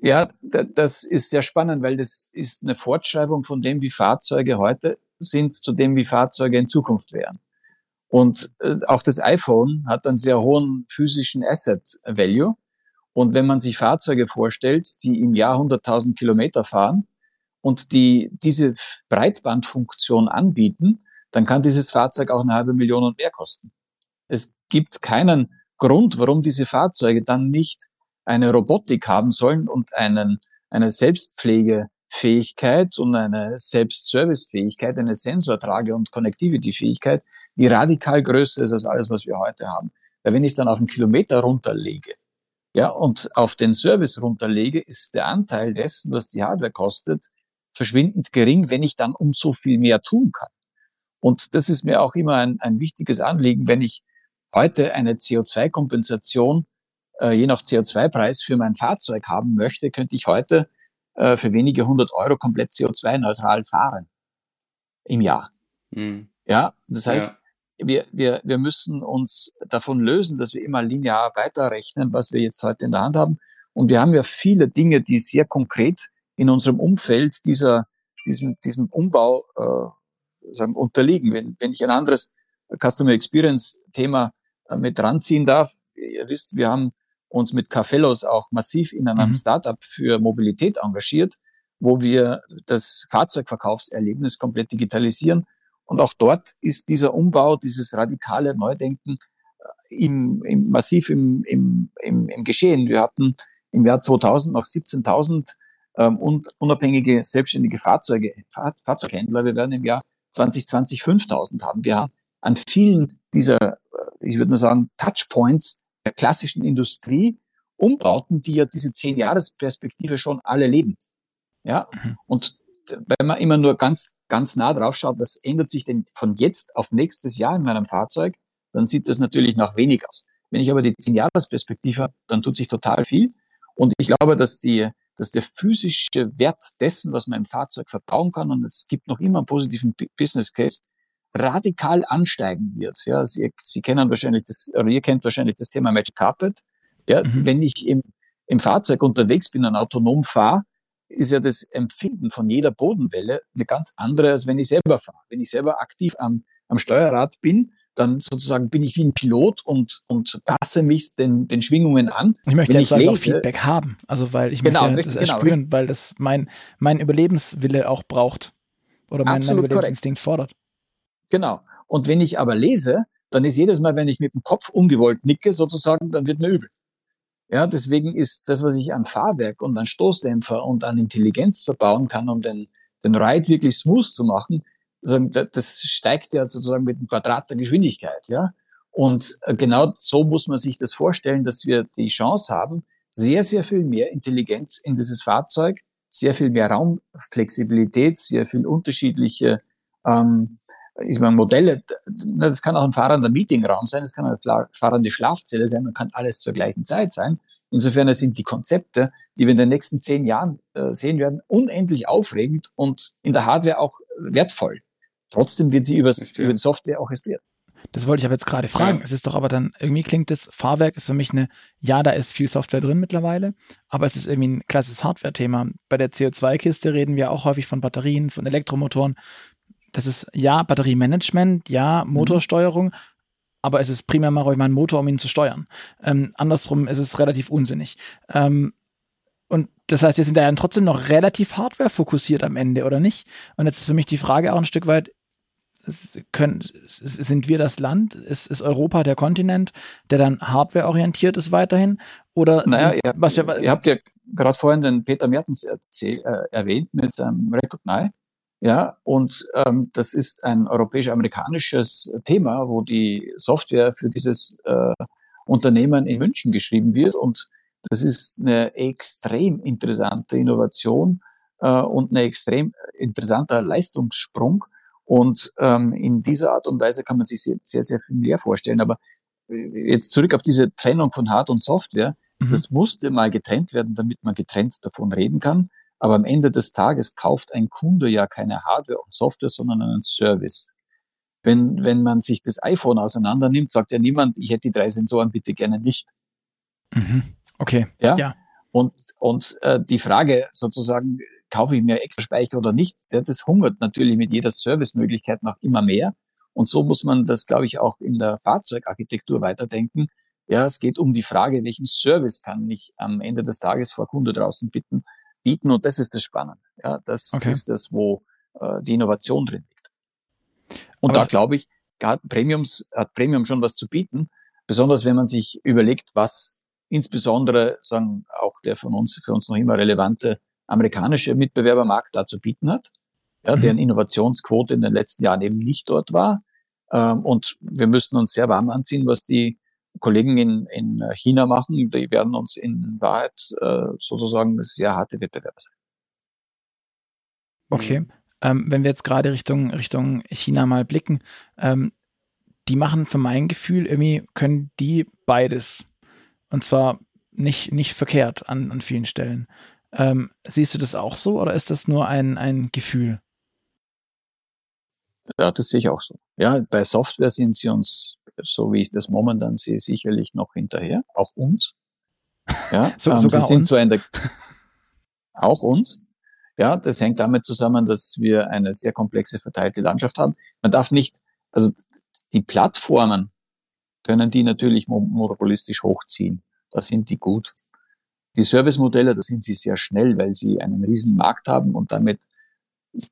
Na, ja, das ist sehr spannend, weil das ist eine Fortschreibung von dem, wie Fahrzeuge heute sind, zu dem, wie Fahrzeuge in Zukunft wären. Und äh, auch das iPhone hat einen sehr hohen physischen Asset Value. Und wenn man sich Fahrzeuge vorstellt, die im Jahr 100.000 Kilometer fahren, und die diese Breitbandfunktion anbieten, dann kann dieses Fahrzeug auch eine halbe Million und mehr kosten. Es gibt keinen Grund, warum diese Fahrzeuge dann nicht eine Robotik haben sollen und einen, eine Selbstpflegefähigkeit und eine Selbstservicefähigkeit, eine Sensortrage- und Connectivity-Fähigkeit, die radikal größer ist als alles, was wir heute haben. Weil wenn ich dann auf einen Kilometer runterlege, ja, und auf den Service runterlege, ist der Anteil dessen, was die Hardware kostet, verschwindend gering, wenn ich dann um so viel mehr tun kann. Und das ist mir auch immer ein, ein wichtiges Anliegen, wenn ich heute eine CO2-Kompensation äh, je nach CO2-Preis für mein Fahrzeug haben möchte, könnte ich heute äh, für wenige hundert Euro komplett CO2-neutral fahren im Jahr. Mhm. Ja, das heißt, ja. wir, wir, wir müssen uns davon lösen, dass wir immer linear weiterrechnen, was wir jetzt heute in der Hand haben. Und wir haben ja viele Dinge, die sehr konkret in unserem Umfeld dieser, diesem, diesem Umbau äh, sagen, unterliegen. Wenn, wenn ich ein anderes Customer Experience Thema äh, mit ranziehen darf, ihr wisst, wir haben uns mit Cafellos auch massiv in einem mhm. Startup für Mobilität engagiert, wo wir das Fahrzeugverkaufserlebnis komplett digitalisieren. Und auch dort ist dieser Umbau, dieses radikale Neudenken äh, im, im, massiv im, im, im, im Geschehen. Wir hatten im Jahr 2000 noch 17.000 ähm, und unabhängige selbstständige Fahrzeuge, Fahr Fahrzeughändler. Wir werden im Jahr 2020 5000 haben. Wir haben an vielen dieser, äh, ich würde mal sagen, Touchpoints der klassischen Industrie Umbauten, die ja diese zehn Jahresperspektive schon alle leben. Ja, mhm. und wenn man immer nur ganz ganz nah drauf schaut, was ändert sich denn von jetzt auf nächstes Jahr in meinem Fahrzeug, dann sieht das natürlich nach wenig aus. Wenn ich aber die 10-Jahres-Perspektive habe, dann tut sich total viel. Und ich glaube, dass die, dass der physische Wert dessen, was man im Fahrzeug verbauen kann, und es gibt noch immer einen positiven Business Case, radikal ansteigen wird. Ja, Sie, Sie kennen wahrscheinlich das, oder ihr kennt wahrscheinlich das Thema Magic Carpet. Ja, mhm. wenn ich im, im Fahrzeug unterwegs bin und autonom fahre, ist ja das Empfinden von jeder Bodenwelle eine ganz andere, als wenn ich selber fahre. Wenn ich selber aktiv am, am Steuerrad bin, dann sozusagen bin ich wie ein Pilot und, und passe mich den, den Schwingungen an. Ich möchte ja auch Feedback haben, also weil ich genau, möchte das genau, erspüren, weil das mein, mein Überlebenswille auch braucht oder mein, mein Überlebensinstinkt fordert. Genau. Und wenn ich aber lese, dann ist jedes Mal, wenn ich mit dem Kopf ungewollt nicke, sozusagen, dann wird mir übel. Ja, deswegen ist das, was ich an Fahrwerk und an Stoßdämpfer und an Intelligenz verbauen kann, um den, den Ride wirklich smooth zu machen, das steigt ja sozusagen mit dem Quadrat der Geschwindigkeit, ja. Und äh, genau so muss man sich das vorstellen, dass wir die Chance haben, sehr, sehr viel mehr Intelligenz in dieses Fahrzeug, sehr viel mehr Raumflexibilität, sehr viel unterschiedliche ähm, ich meine, Modelle, das kann auch ein fahrender Meetingraum sein, das kann eine fahrende Schlafzelle sein, man kann alles zur gleichen Zeit sein. Insofern sind die Konzepte, die wir in den nächsten zehn Jahren äh, sehen werden, unendlich aufregend und in der Hardware auch wertvoll. Trotzdem wird sie übers, über die Software orchestriert. Das wollte ich aber jetzt gerade fragen. Ja. Es ist doch aber dann, irgendwie klingt das, Fahrwerk ist für mich eine, ja, da ist viel Software drin mittlerweile, aber es ist irgendwie ein klassisches Hardware-Thema. Bei der CO2-Kiste reden wir auch häufig von Batterien, von Elektromotoren. Das ist ja Batteriemanagement, ja mhm. Motorsteuerung, mhm. aber es ist primär mal mein Motor, um ihn zu steuern. Ähm, andersrum ist es relativ unsinnig. Ähm, und das heißt, wir sind da ja trotzdem noch relativ Hardware fokussiert am Ende, oder nicht? Und jetzt ist für mich die Frage auch ein Stück weit, können, sind wir das Land? Ist, ist Europa der Kontinent, der dann Hardware-orientiert ist weiterhin? Oder naja, sind, ihr, was ja, ihr habt ja gerade vorhin den Peter Mertens erzähl, äh, erwähnt mit seinem Recognize. Ja, und ähm, das ist ein europäisch-amerikanisches Thema, wo die Software für dieses äh, Unternehmen in München geschrieben wird. Und das ist eine extrem interessante Innovation äh, und ein extrem interessanter Leistungssprung. Und ähm, in dieser Art und Weise kann man sich sehr, sehr, sehr viel mehr vorstellen. Aber äh, jetzt zurück auf diese Trennung von Hard- und Software. Mhm. Das musste mal getrennt werden, damit man getrennt davon reden kann. Aber am Ende des Tages kauft ein Kunde ja keine Hardware und Software, sondern einen Service. Wenn, wenn man sich das iPhone auseinander nimmt, sagt ja niemand, ich hätte die drei Sensoren bitte gerne nicht. Mhm. Okay. Ja. ja. Und, und äh, die Frage sozusagen, kaufe ich mir extra Speicher oder nicht, das hungert natürlich mit jeder Servicemöglichkeit noch immer mehr. Und so muss man das, glaube ich, auch in der Fahrzeugarchitektur weiterdenken. Ja, es geht um die Frage, welchen Service kann ich am Ende des Tages vor Kunde draußen bitten, bieten. Und das ist das Spannende. Ja, das okay. ist das, wo äh, die Innovation drin liegt. Und Aber da glaube ich, hat Premiums, hat Premium schon was zu bieten. Besonders wenn man sich überlegt, was insbesondere sagen auch der von uns, für uns noch immer relevante amerikanische Mitbewerbermarkt da zu bieten hat, ja, mhm. deren Innovationsquote in den letzten Jahren eben nicht dort war. Ähm, und wir müssten uns sehr warm anziehen, was die Kollegen in, in China machen, die werden uns in Wahrheit äh, sozusagen sehr harte Wettbewerber sein. Okay. Mhm. Ähm, wenn wir jetzt gerade Richtung, Richtung China mal blicken, ähm, die machen für mein Gefühl irgendwie, können die beides. Und zwar nicht, nicht verkehrt an, an vielen Stellen. Ähm, siehst du das auch so oder ist das nur ein, ein Gefühl? Ja, das sehe ich auch so. Ja, bei Software sind sie uns so wie ich das momentan sehe, sicherlich noch hinterher, auch uns. Ja, so, ähm, sogar sie sind uns. zwar in der, auch uns. Ja, das hängt damit zusammen, dass wir eine sehr komplexe verteilte Landschaft haben. Man darf nicht, also die Plattformen können die natürlich monopolistisch hochziehen. Da sind die gut. Die Servicemodelle, da sind sie sehr schnell, weil sie einen riesen Markt haben und damit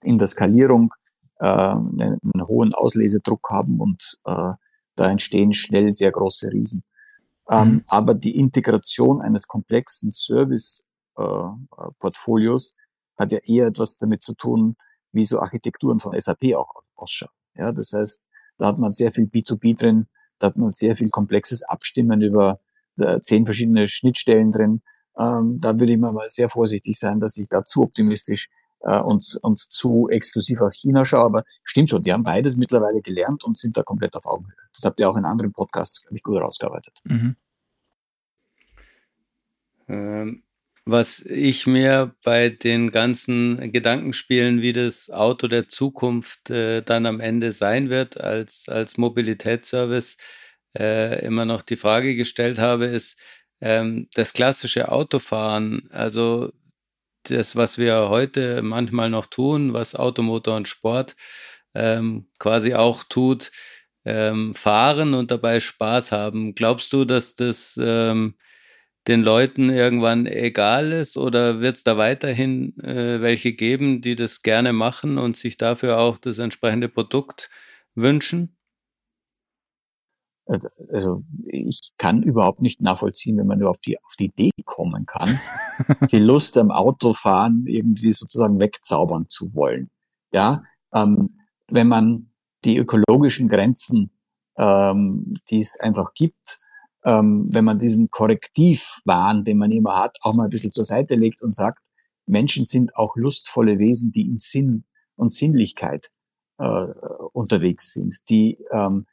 in der Skalierung äh, einen, einen hohen Auslesedruck haben und äh, da entstehen schnell sehr große Riesen. Ähm, mhm. aber die Integration eines komplexen Service-Portfolios äh, hat ja eher etwas damit zu tun, wie so Architekturen von SAP auch ausschauen. Ja, das heißt, da hat man sehr viel B2B drin, da hat man sehr viel komplexes Abstimmen über äh, zehn verschiedene Schnittstellen drin. Ähm, da würde ich mal sehr vorsichtig sein, dass ich da zu optimistisch äh, und, und zu exklusiv auf China schaue. Aber stimmt schon, die haben beides mittlerweile gelernt und sind da komplett auf Augenhöhe. Das habt ihr auch in anderen Podcasts, glaube ich, gut herausgearbeitet. Mhm. Ähm, was ich mir bei den ganzen Gedankenspielen, wie das Auto der Zukunft äh, dann am Ende sein wird als, als Mobilitätsservice, äh, immer noch die Frage gestellt habe, ist ähm, das klassische Autofahren, also das, was wir heute manchmal noch tun, was Automotor und Sport ähm, quasi auch tut, ähm, fahren und dabei Spaß haben. Glaubst du, dass das ähm, den Leuten irgendwann egal ist oder wird es da weiterhin äh, welche geben, die das gerne machen und sich dafür auch das entsprechende Produkt wünschen? Also, also ich kann überhaupt nicht nachvollziehen, wenn man nur auf die, auf die Idee kommen kann, die Lust am Autofahren irgendwie sozusagen wegzaubern zu wollen. Ja, ähm, wenn man die ökologischen Grenzen, ähm, die es einfach gibt, ähm, wenn man diesen Korrektivwahn, den man immer hat, auch mal ein bisschen zur Seite legt und sagt, Menschen sind auch lustvolle Wesen, die in Sinn und Sinnlichkeit äh, unterwegs sind, die ähm,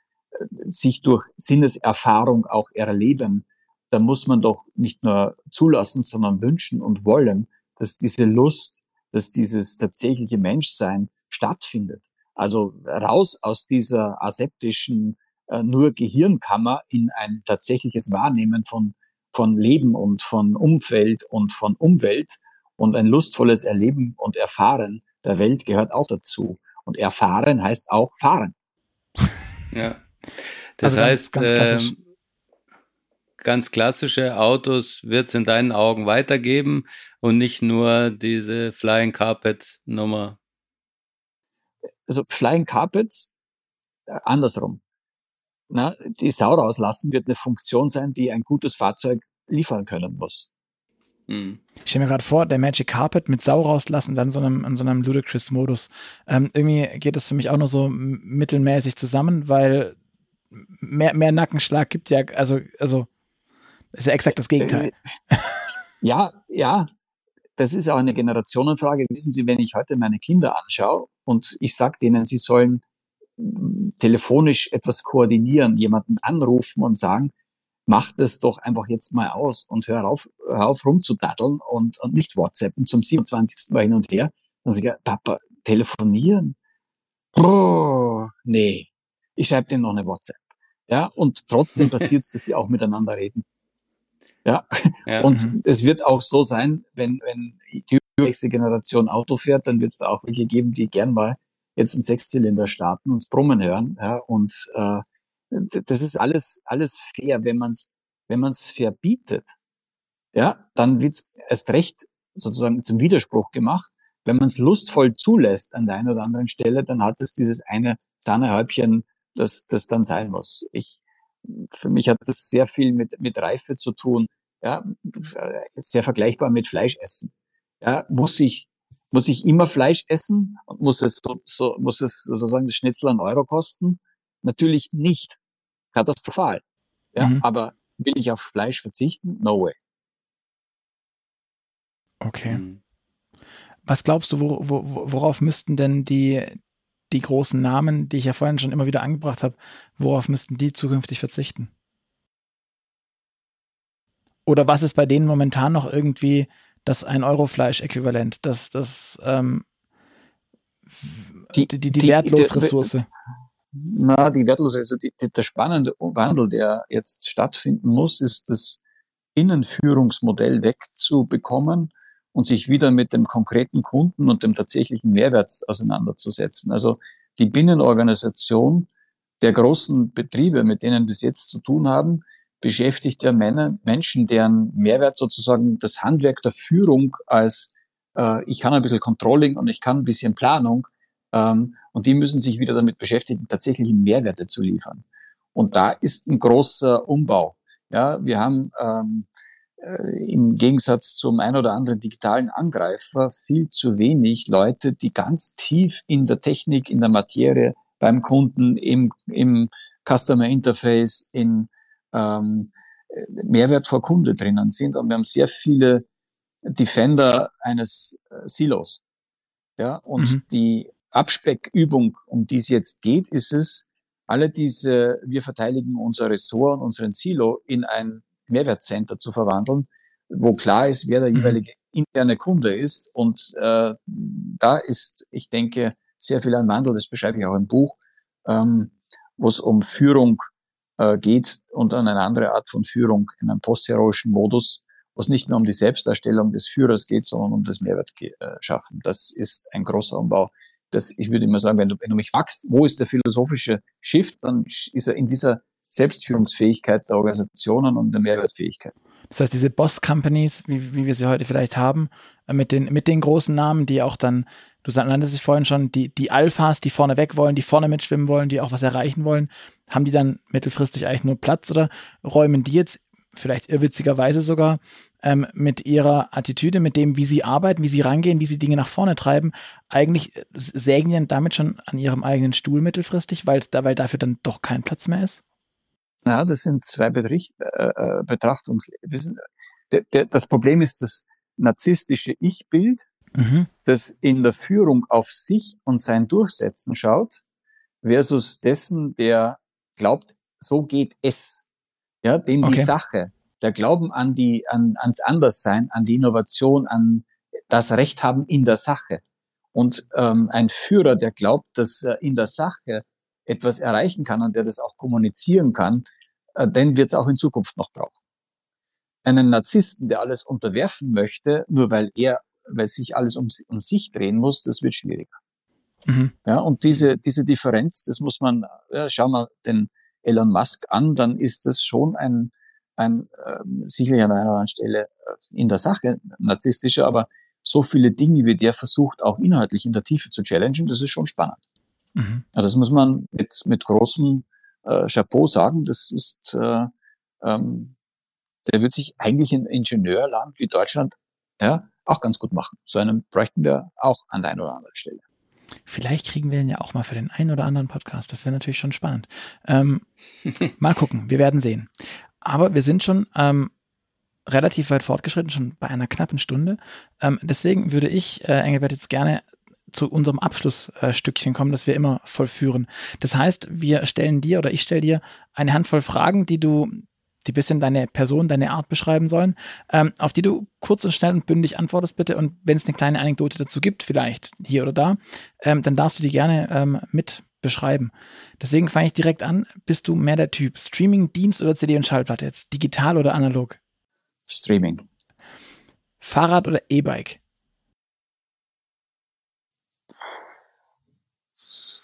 sich durch Sinneserfahrung auch erleben, da muss man doch nicht nur zulassen, sondern wünschen und wollen, dass diese Lust, dass dieses tatsächliche Menschsein stattfindet. Also raus aus dieser aseptischen äh, nur Gehirnkammer in ein tatsächliches Wahrnehmen von, von Leben und von Umfeld und von Umwelt und ein lustvolles Erleben und Erfahren der Welt gehört auch dazu. Und erfahren heißt auch fahren. Ja. Das also heißt, ganz, ganz, klassisch. äh, ganz klassische Autos wird es in deinen Augen weitergeben und nicht nur diese Flying Carpet Nummer. Also Flying Carpets, äh, andersrum. Na, die Sau rauslassen wird eine Funktion sein, die ein gutes Fahrzeug liefern können muss. Hm. Ich stelle mir gerade vor, der Magic Carpet mit Sau rauslassen, dann so einem, in so einem Ludicrous-Modus. Ähm, irgendwie geht das für mich auch nur so mittelmäßig zusammen, weil mehr, mehr Nackenschlag gibt ja, also, also, ist ja exakt das Gegenteil. Äh, ja, ja, das ist auch eine Generationenfrage. Wissen Sie, wenn ich heute meine Kinder anschaue und ich sage denen, sie sollen telefonisch etwas koordinieren, jemanden anrufen und sagen, mach das doch einfach jetzt mal aus und hör auf, hör auf rumzudaddeln und, und nicht WhatsAppen zum 27. Mal hin und her. Dann sage ich, Papa, telefonieren? Oh, nee, ich schreibe denen noch eine WhatsApp. Ja, und trotzdem passiert es, dass die auch miteinander reden. Ja, ja. und mhm. es wird auch so sein, wenn, wenn die nächste Generation Auto fährt, dann wird es da auch welche geben, die gern mal jetzt einen Sechszylinder starten und Brummen hören. Ja, und äh, das ist alles, alles fair, wenn man es wenn man's verbietet. Ja, dann wird's erst recht sozusagen zum Widerspruch gemacht. Wenn man es lustvoll zulässt an der einen oder anderen Stelle, dann hat es dieses eine Sahnehäubchen, das, das dann sein muss. Ich, für mich hat das sehr viel mit, mit Reife zu tun. Ja, sehr vergleichbar mit Fleischessen. Ja, muss ich muss ich immer Fleisch essen? Muss es, so, so, muss es sozusagen das Schnitzel einen Euro kosten? Natürlich nicht. Katastrophal. Ja, mhm. aber will ich auf Fleisch verzichten? No way. Okay. Mhm. Was glaubst du, wo, wo, worauf müssten denn die, die großen Namen, die ich ja vorhin schon immer wieder angebracht habe, worauf müssten die zukünftig verzichten? Oder was ist bei denen momentan noch irgendwie das ein Euro Fleisch-Äquivalent, das, das ähm, die, die, die, die wertlose Ressource. Na, die wertlose, also die, der spannende Wandel, der jetzt stattfinden muss, ist das Innenführungsmodell wegzubekommen und sich wieder mit dem konkreten Kunden und dem tatsächlichen Mehrwert auseinanderzusetzen. Also die Binnenorganisation der großen Betriebe, mit denen wir bis jetzt zu tun haben, beschäftigt ja Männer, Menschen, deren Mehrwert sozusagen das Handwerk der Führung als äh, ich kann ein bisschen Controlling und ich kann ein bisschen Planung ähm, und die müssen sich wieder damit beschäftigen, tatsächlich Mehrwerte zu liefern. Und da ist ein großer Umbau. Ja, wir haben ähm, äh, im Gegensatz zum ein oder anderen digitalen Angreifer viel zu wenig Leute, die ganz tief in der Technik, in der Materie, beim Kunden, im, im Customer Interface, in ähm, Mehrwert vor Kunde drinnen sind. Und wir haben sehr viele Defender eines äh, Silos. Ja, und mhm. die Abspeckübung, um die es jetzt geht, ist es, alle diese, wir verteidigen unser Ressort und unseren Silo in ein Mehrwertcenter zu verwandeln, wo klar ist, wer der mhm. jeweilige interne Kunde ist. Und äh, da ist, ich denke, sehr viel ein Wandel, das beschreibe ich auch im Buch, ähm, wo es um Führung äh, geht und an eine andere Art von Führung in einem postheroischen Modus, wo es nicht mehr um die Selbstdarstellung des Führers geht, sondern um das Mehrwert äh, schaffen. Das ist ein großer Umbau. Das, ich würde immer sagen, wenn du, wenn du mich fragst, wo ist der philosophische Shift, dann ist er in dieser Selbstführungsfähigkeit der Organisationen und der Mehrwertfähigkeit. Das heißt, diese Boss-Companies, wie, wie wir sie heute vielleicht haben, äh, mit den, mit den großen Namen, die auch dann, du nanntest es vorhin schon, die, die Alphas, die vorne weg wollen, die vorne mitschwimmen wollen, die auch was erreichen wollen, haben die dann mittelfristig eigentlich nur Platz oder räumen die jetzt vielleicht irrwitzigerweise sogar ähm, mit ihrer Attitüde, mit dem, wie sie arbeiten, wie sie rangehen, wie sie Dinge nach vorne treiben, eigentlich äh, sägen die damit schon an ihrem eigenen Stuhl mittelfristig, weil, weil dafür dann doch kein Platz mehr ist? Ja, das sind zwei Bericht, äh, äh Betrachtungsweisen. Das Problem ist das narzisstische Ich-Bild, mhm. das in der Führung auf sich und sein Durchsetzen schaut, versus dessen, der glaubt, so geht es. Ja, dem okay. die Sache, der Glauben an die, an, ans Anderssein, an die Innovation, an das Recht haben in der Sache. Und ähm, ein Führer, der glaubt, dass er in der Sache etwas erreichen kann und der das auch kommunizieren kann, äh, den wird es auch in Zukunft noch brauchen. Einen Narzissten, der alles unterwerfen möchte, nur weil er, weil sich alles um, um sich drehen muss, das wird schwieriger. Mhm. Ja, und diese, diese Differenz, das muss man, ja, schauen wir den Elon Musk an, dann ist das schon ein, ein äh, sicherlich an einer anderen Stelle äh, in der Sache narzisstischer, aber so viele Dinge, wie der versucht, auch inhaltlich in der Tiefe zu challengen, das ist schon spannend. Mhm. Ja, das muss man mit, mit großem äh, Chapeau sagen. Das ist, äh, ähm, der wird sich eigentlich in Ingenieurland wie Deutschland ja, auch ganz gut machen. So einen bräuchten wir auch an der einen oder anderen Stelle. Vielleicht kriegen wir ihn ja auch mal für den einen oder anderen Podcast. Das wäre natürlich schon spannend. Ähm, mal gucken, wir werden sehen. Aber wir sind schon ähm, relativ weit fortgeschritten, schon bei einer knappen Stunde. Ähm, deswegen würde ich, äh, Engelbert, jetzt gerne zu unserem Abschlussstückchen kommen, das wir immer vollführen. Das heißt, wir stellen dir oder ich stelle dir eine Handvoll Fragen, die du, die bisschen deine Person, deine Art beschreiben sollen, ähm, auf die du kurz und schnell und bündig antwortest bitte. Und wenn es eine kleine Anekdote dazu gibt, vielleicht hier oder da, ähm, dann darfst du die gerne ähm, mit beschreiben. Deswegen fange ich direkt an. Bist du mehr der Typ Streaming, Dienst oder CD und Schallplatte jetzt? Digital oder analog? Streaming. Fahrrad oder E-Bike?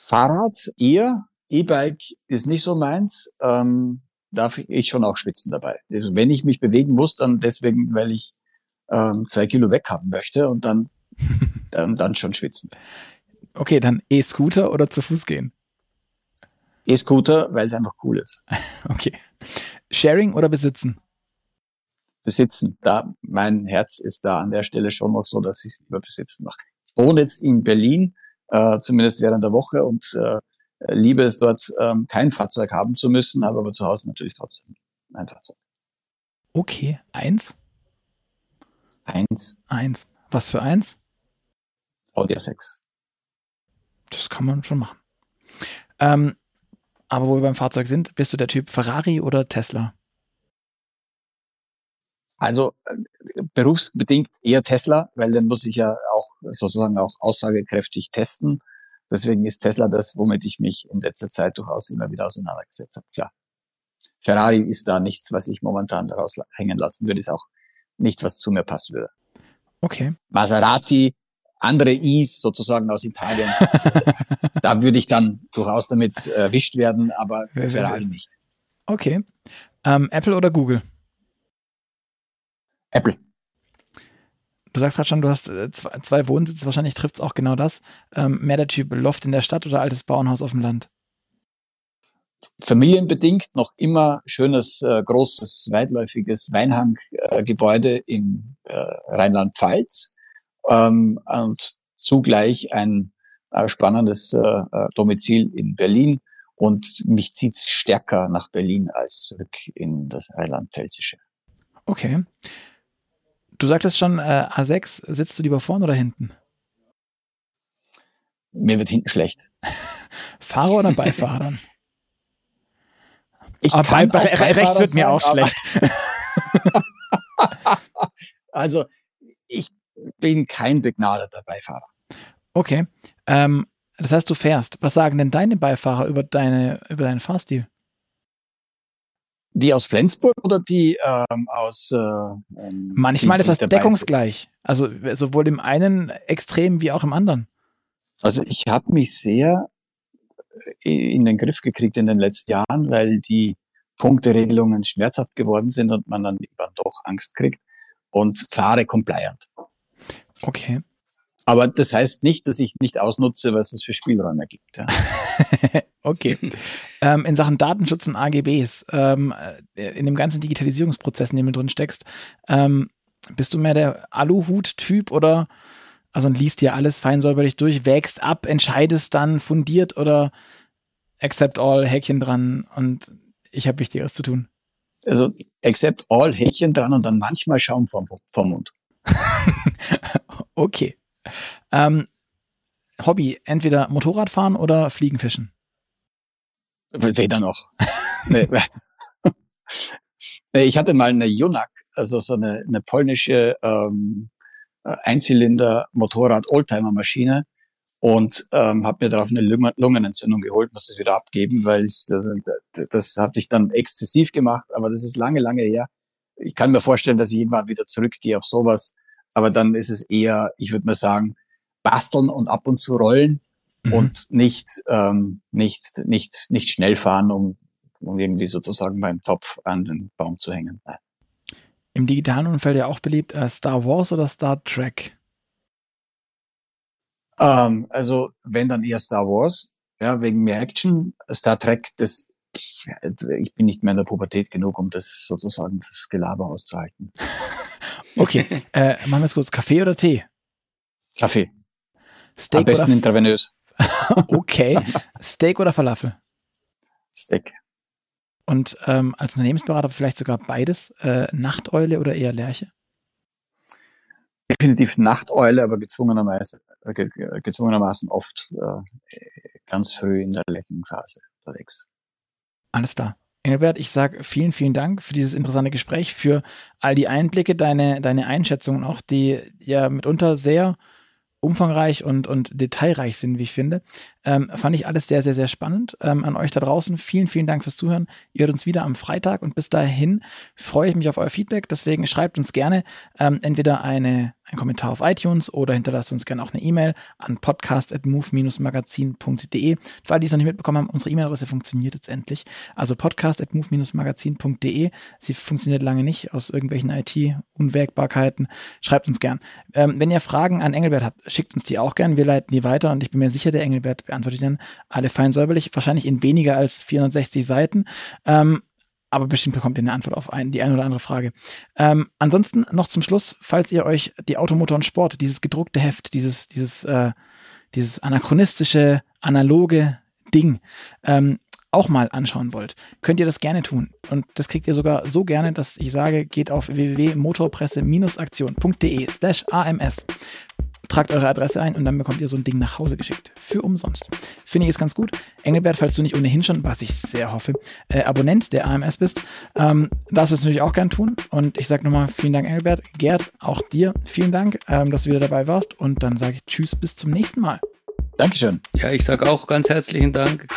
Fahrrad eher, E-Bike ist nicht so meins. Ähm, darf ich schon auch schwitzen dabei. Also wenn ich mich bewegen muss, dann deswegen, weil ich ähm, zwei Kilo weghaben möchte und dann, dann, dann schon schwitzen. Okay, dann E-Scooter oder zu Fuß gehen? E-Scooter, weil es einfach cool ist. Okay. Sharing oder besitzen? Besitzen. Da, mein Herz ist da an der Stelle schon noch so, dass ich es lieber besitzen mache. Ich wohne jetzt in Berlin äh, zumindest während der Woche und äh, liebe es dort, ähm, kein Fahrzeug haben zu müssen, habe aber zu Hause natürlich trotzdem ein Fahrzeug. Okay, eins? Eins. Eins. Was für eins? Audi A6. Das kann man schon machen. Ähm, aber wo wir beim Fahrzeug sind, bist du der Typ Ferrari oder Tesla? Also äh, berufsbedingt eher Tesla, weil dann muss ich ja auch sozusagen auch aussagekräftig testen. Deswegen ist Tesla das, womit ich mich in letzter Zeit durchaus immer wieder auseinandergesetzt habe. Klar. Ferrari ist da nichts, was ich momentan daraus hängen lassen würde, ist auch nicht, was zu mir passen würde. Okay. Maserati, andere Is sozusagen aus Italien. da würde ich dann durchaus damit erwischt werden, aber Ferrari nicht. Okay. Ähm, Apple oder Google? Apple. Du sagst gerade schon, du hast äh, zwei, zwei Wohnsitze, wahrscheinlich trifft es auch genau das. Ähm, mehr der Typ Loft in der Stadt oder altes Bauernhaus auf dem Land? Familienbedingt noch immer schönes, äh, großes, weitläufiges Weinhanggebäude äh, äh, Rheinland-Pfalz ähm, und zugleich ein äh, spannendes äh, Domizil in Berlin und mich zieht's stärker nach Berlin als zurück in das Rheinland-Pfälzische. Okay. Du sagtest schon, äh, A6, sitzt du lieber vorne oder hinten? Mir wird hinten schlecht. Fahrer oder Beifahrer? Ich Aber bei, bei, rechts wird mir auch schlecht. also ich bin kein begnadeter Beifahrer. Okay. Ähm, das heißt, du fährst. Was sagen denn deine Beifahrer über deine über deinen Fahrstil? Die aus Flensburg oder die ähm, aus? Äh, ähm, Manchmal ist das deckungsgleich. Also sowohl im einen Extrem wie auch im anderen. Also ich habe mich sehr in den Griff gekriegt in den letzten Jahren, weil die Punkteregelungen schmerzhaft geworden sind und man dann doch Angst kriegt und fahre compliant. Okay. Aber das heißt nicht, dass ich nicht ausnutze, was es für Spielräume gibt. Ja. okay. ähm, in Sachen Datenschutz und AGBs, ähm, äh, in dem ganzen Digitalisierungsprozess, in dem du drin steckst, ähm, bist du mehr der Aluhut-Typ oder also und liest dir alles fein säuberlich durch, wägst ab, entscheidest dann fundiert oder accept all, Häkchen dran und ich habe Wichtigeres zu tun? Also accept all, Häkchen dran und dann manchmal Schaum vom, vom Mund. okay. Ähm, Hobby, entweder Motorradfahren oder Fliegenfischen? Weder noch. nee. ich hatte mal eine Junak, also so eine, eine polnische ähm, Einzylinder-Motorrad-Oldtimer-Maschine und ähm, habe mir darauf eine Lungenentzündung geholt, muss es wieder abgeben, weil ich, das, das hatte ich dann exzessiv gemacht, aber das ist lange, lange her. Ich kann mir vorstellen, dass ich irgendwann wieder zurückgehe auf sowas, aber dann ist es eher, ich würde mal sagen, basteln und ab und zu rollen mhm. und nicht, ähm, nicht, nicht, nicht schnell fahren, um, um irgendwie sozusagen beim Topf an den Baum zu hängen. Nein. Im digitalen Umfeld ja auch beliebt, äh, Star Wars oder Star Trek? Ähm, also, wenn dann eher Star Wars, ja, wegen mehr Action. Star Trek, das, ich, ich bin nicht mehr in der Pubertät genug, um das sozusagen das Gelaber auszuhalten. okay, äh, machen wir es kurz. Kaffee oder Tee? Kaffee. Steak Am besten intravenös. okay. Steak oder Falafel? Steak. Und ähm, als Unternehmensberater vielleicht sogar beides, äh, Nachteule oder eher Lerche? Definitiv Nachteule, aber gezwungenermaßen, äh, gezwungenermaßen oft äh, ganz früh in der Lerchenphase unterwegs. Alles klar. Engelbert, ich sage vielen, vielen Dank für dieses interessante Gespräch, für all die Einblicke, deine, deine Einschätzungen auch, die ja mitunter sehr umfangreich und, und detailreich sind, wie ich finde. Ähm, fand ich alles sehr, sehr, sehr spannend. Ähm, an euch da draußen vielen, vielen Dank fürs Zuhören. Ihr hört uns wieder am Freitag und bis dahin freue ich mich auf euer Feedback. Deswegen schreibt uns gerne ähm, entweder eine einen Kommentar auf iTunes oder hinterlasst uns gerne auch eine E-Mail an podcast.move-magazin.de. Für alle, die es noch nicht mitbekommen haben, unsere E-Mail-Adresse funktioniert jetzt endlich. Also podcast.move-magazin.de. Sie funktioniert lange nicht aus irgendwelchen IT-Unwägbarkeiten. Schreibt uns gern. Ähm, wenn ihr Fragen an Engelbert habt, schickt uns die auch gern. Wir leiten die weiter und ich bin mir sicher, der Engelbert beantwortet dann alle fein säuberlich. Wahrscheinlich in weniger als 460 Seiten. Ähm, aber bestimmt bekommt ihr eine Antwort auf ein, die eine oder andere Frage. Ähm, ansonsten noch zum Schluss, falls ihr euch die Automotor und Sport, dieses gedruckte Heft, dieses, dieses, äh, dieses anachronistische, analoge Ding, ähm, auch mal anschauen wollt, könnt ihr das gerne tun. Und das kriegt ihr sogar so gerne, dass ich sage, geht auf www.motorpresse-aktion.de slash AMS tragt eure Adresse ein und dann bekommt ihr so ein Ding nach Hause geschickt. Für umsonst. Finde ich es ganz gut. Engelbert, falls du nicht ohnehin schon, was ich sehr hoffe, äh, Abonnent der AMS bist, ähm, darfst du es natürlich auch gern tun. Und ich sage nochmal vielen Dank, Engelbert. Gerd, auch dir vielen Dank, ähm, dass du wieder dabei warst. Und dann sage ich Tschüss, bis zum nächsten Mal. Dankeschön. Ja, ich sage auch ganz herzlichen Dank.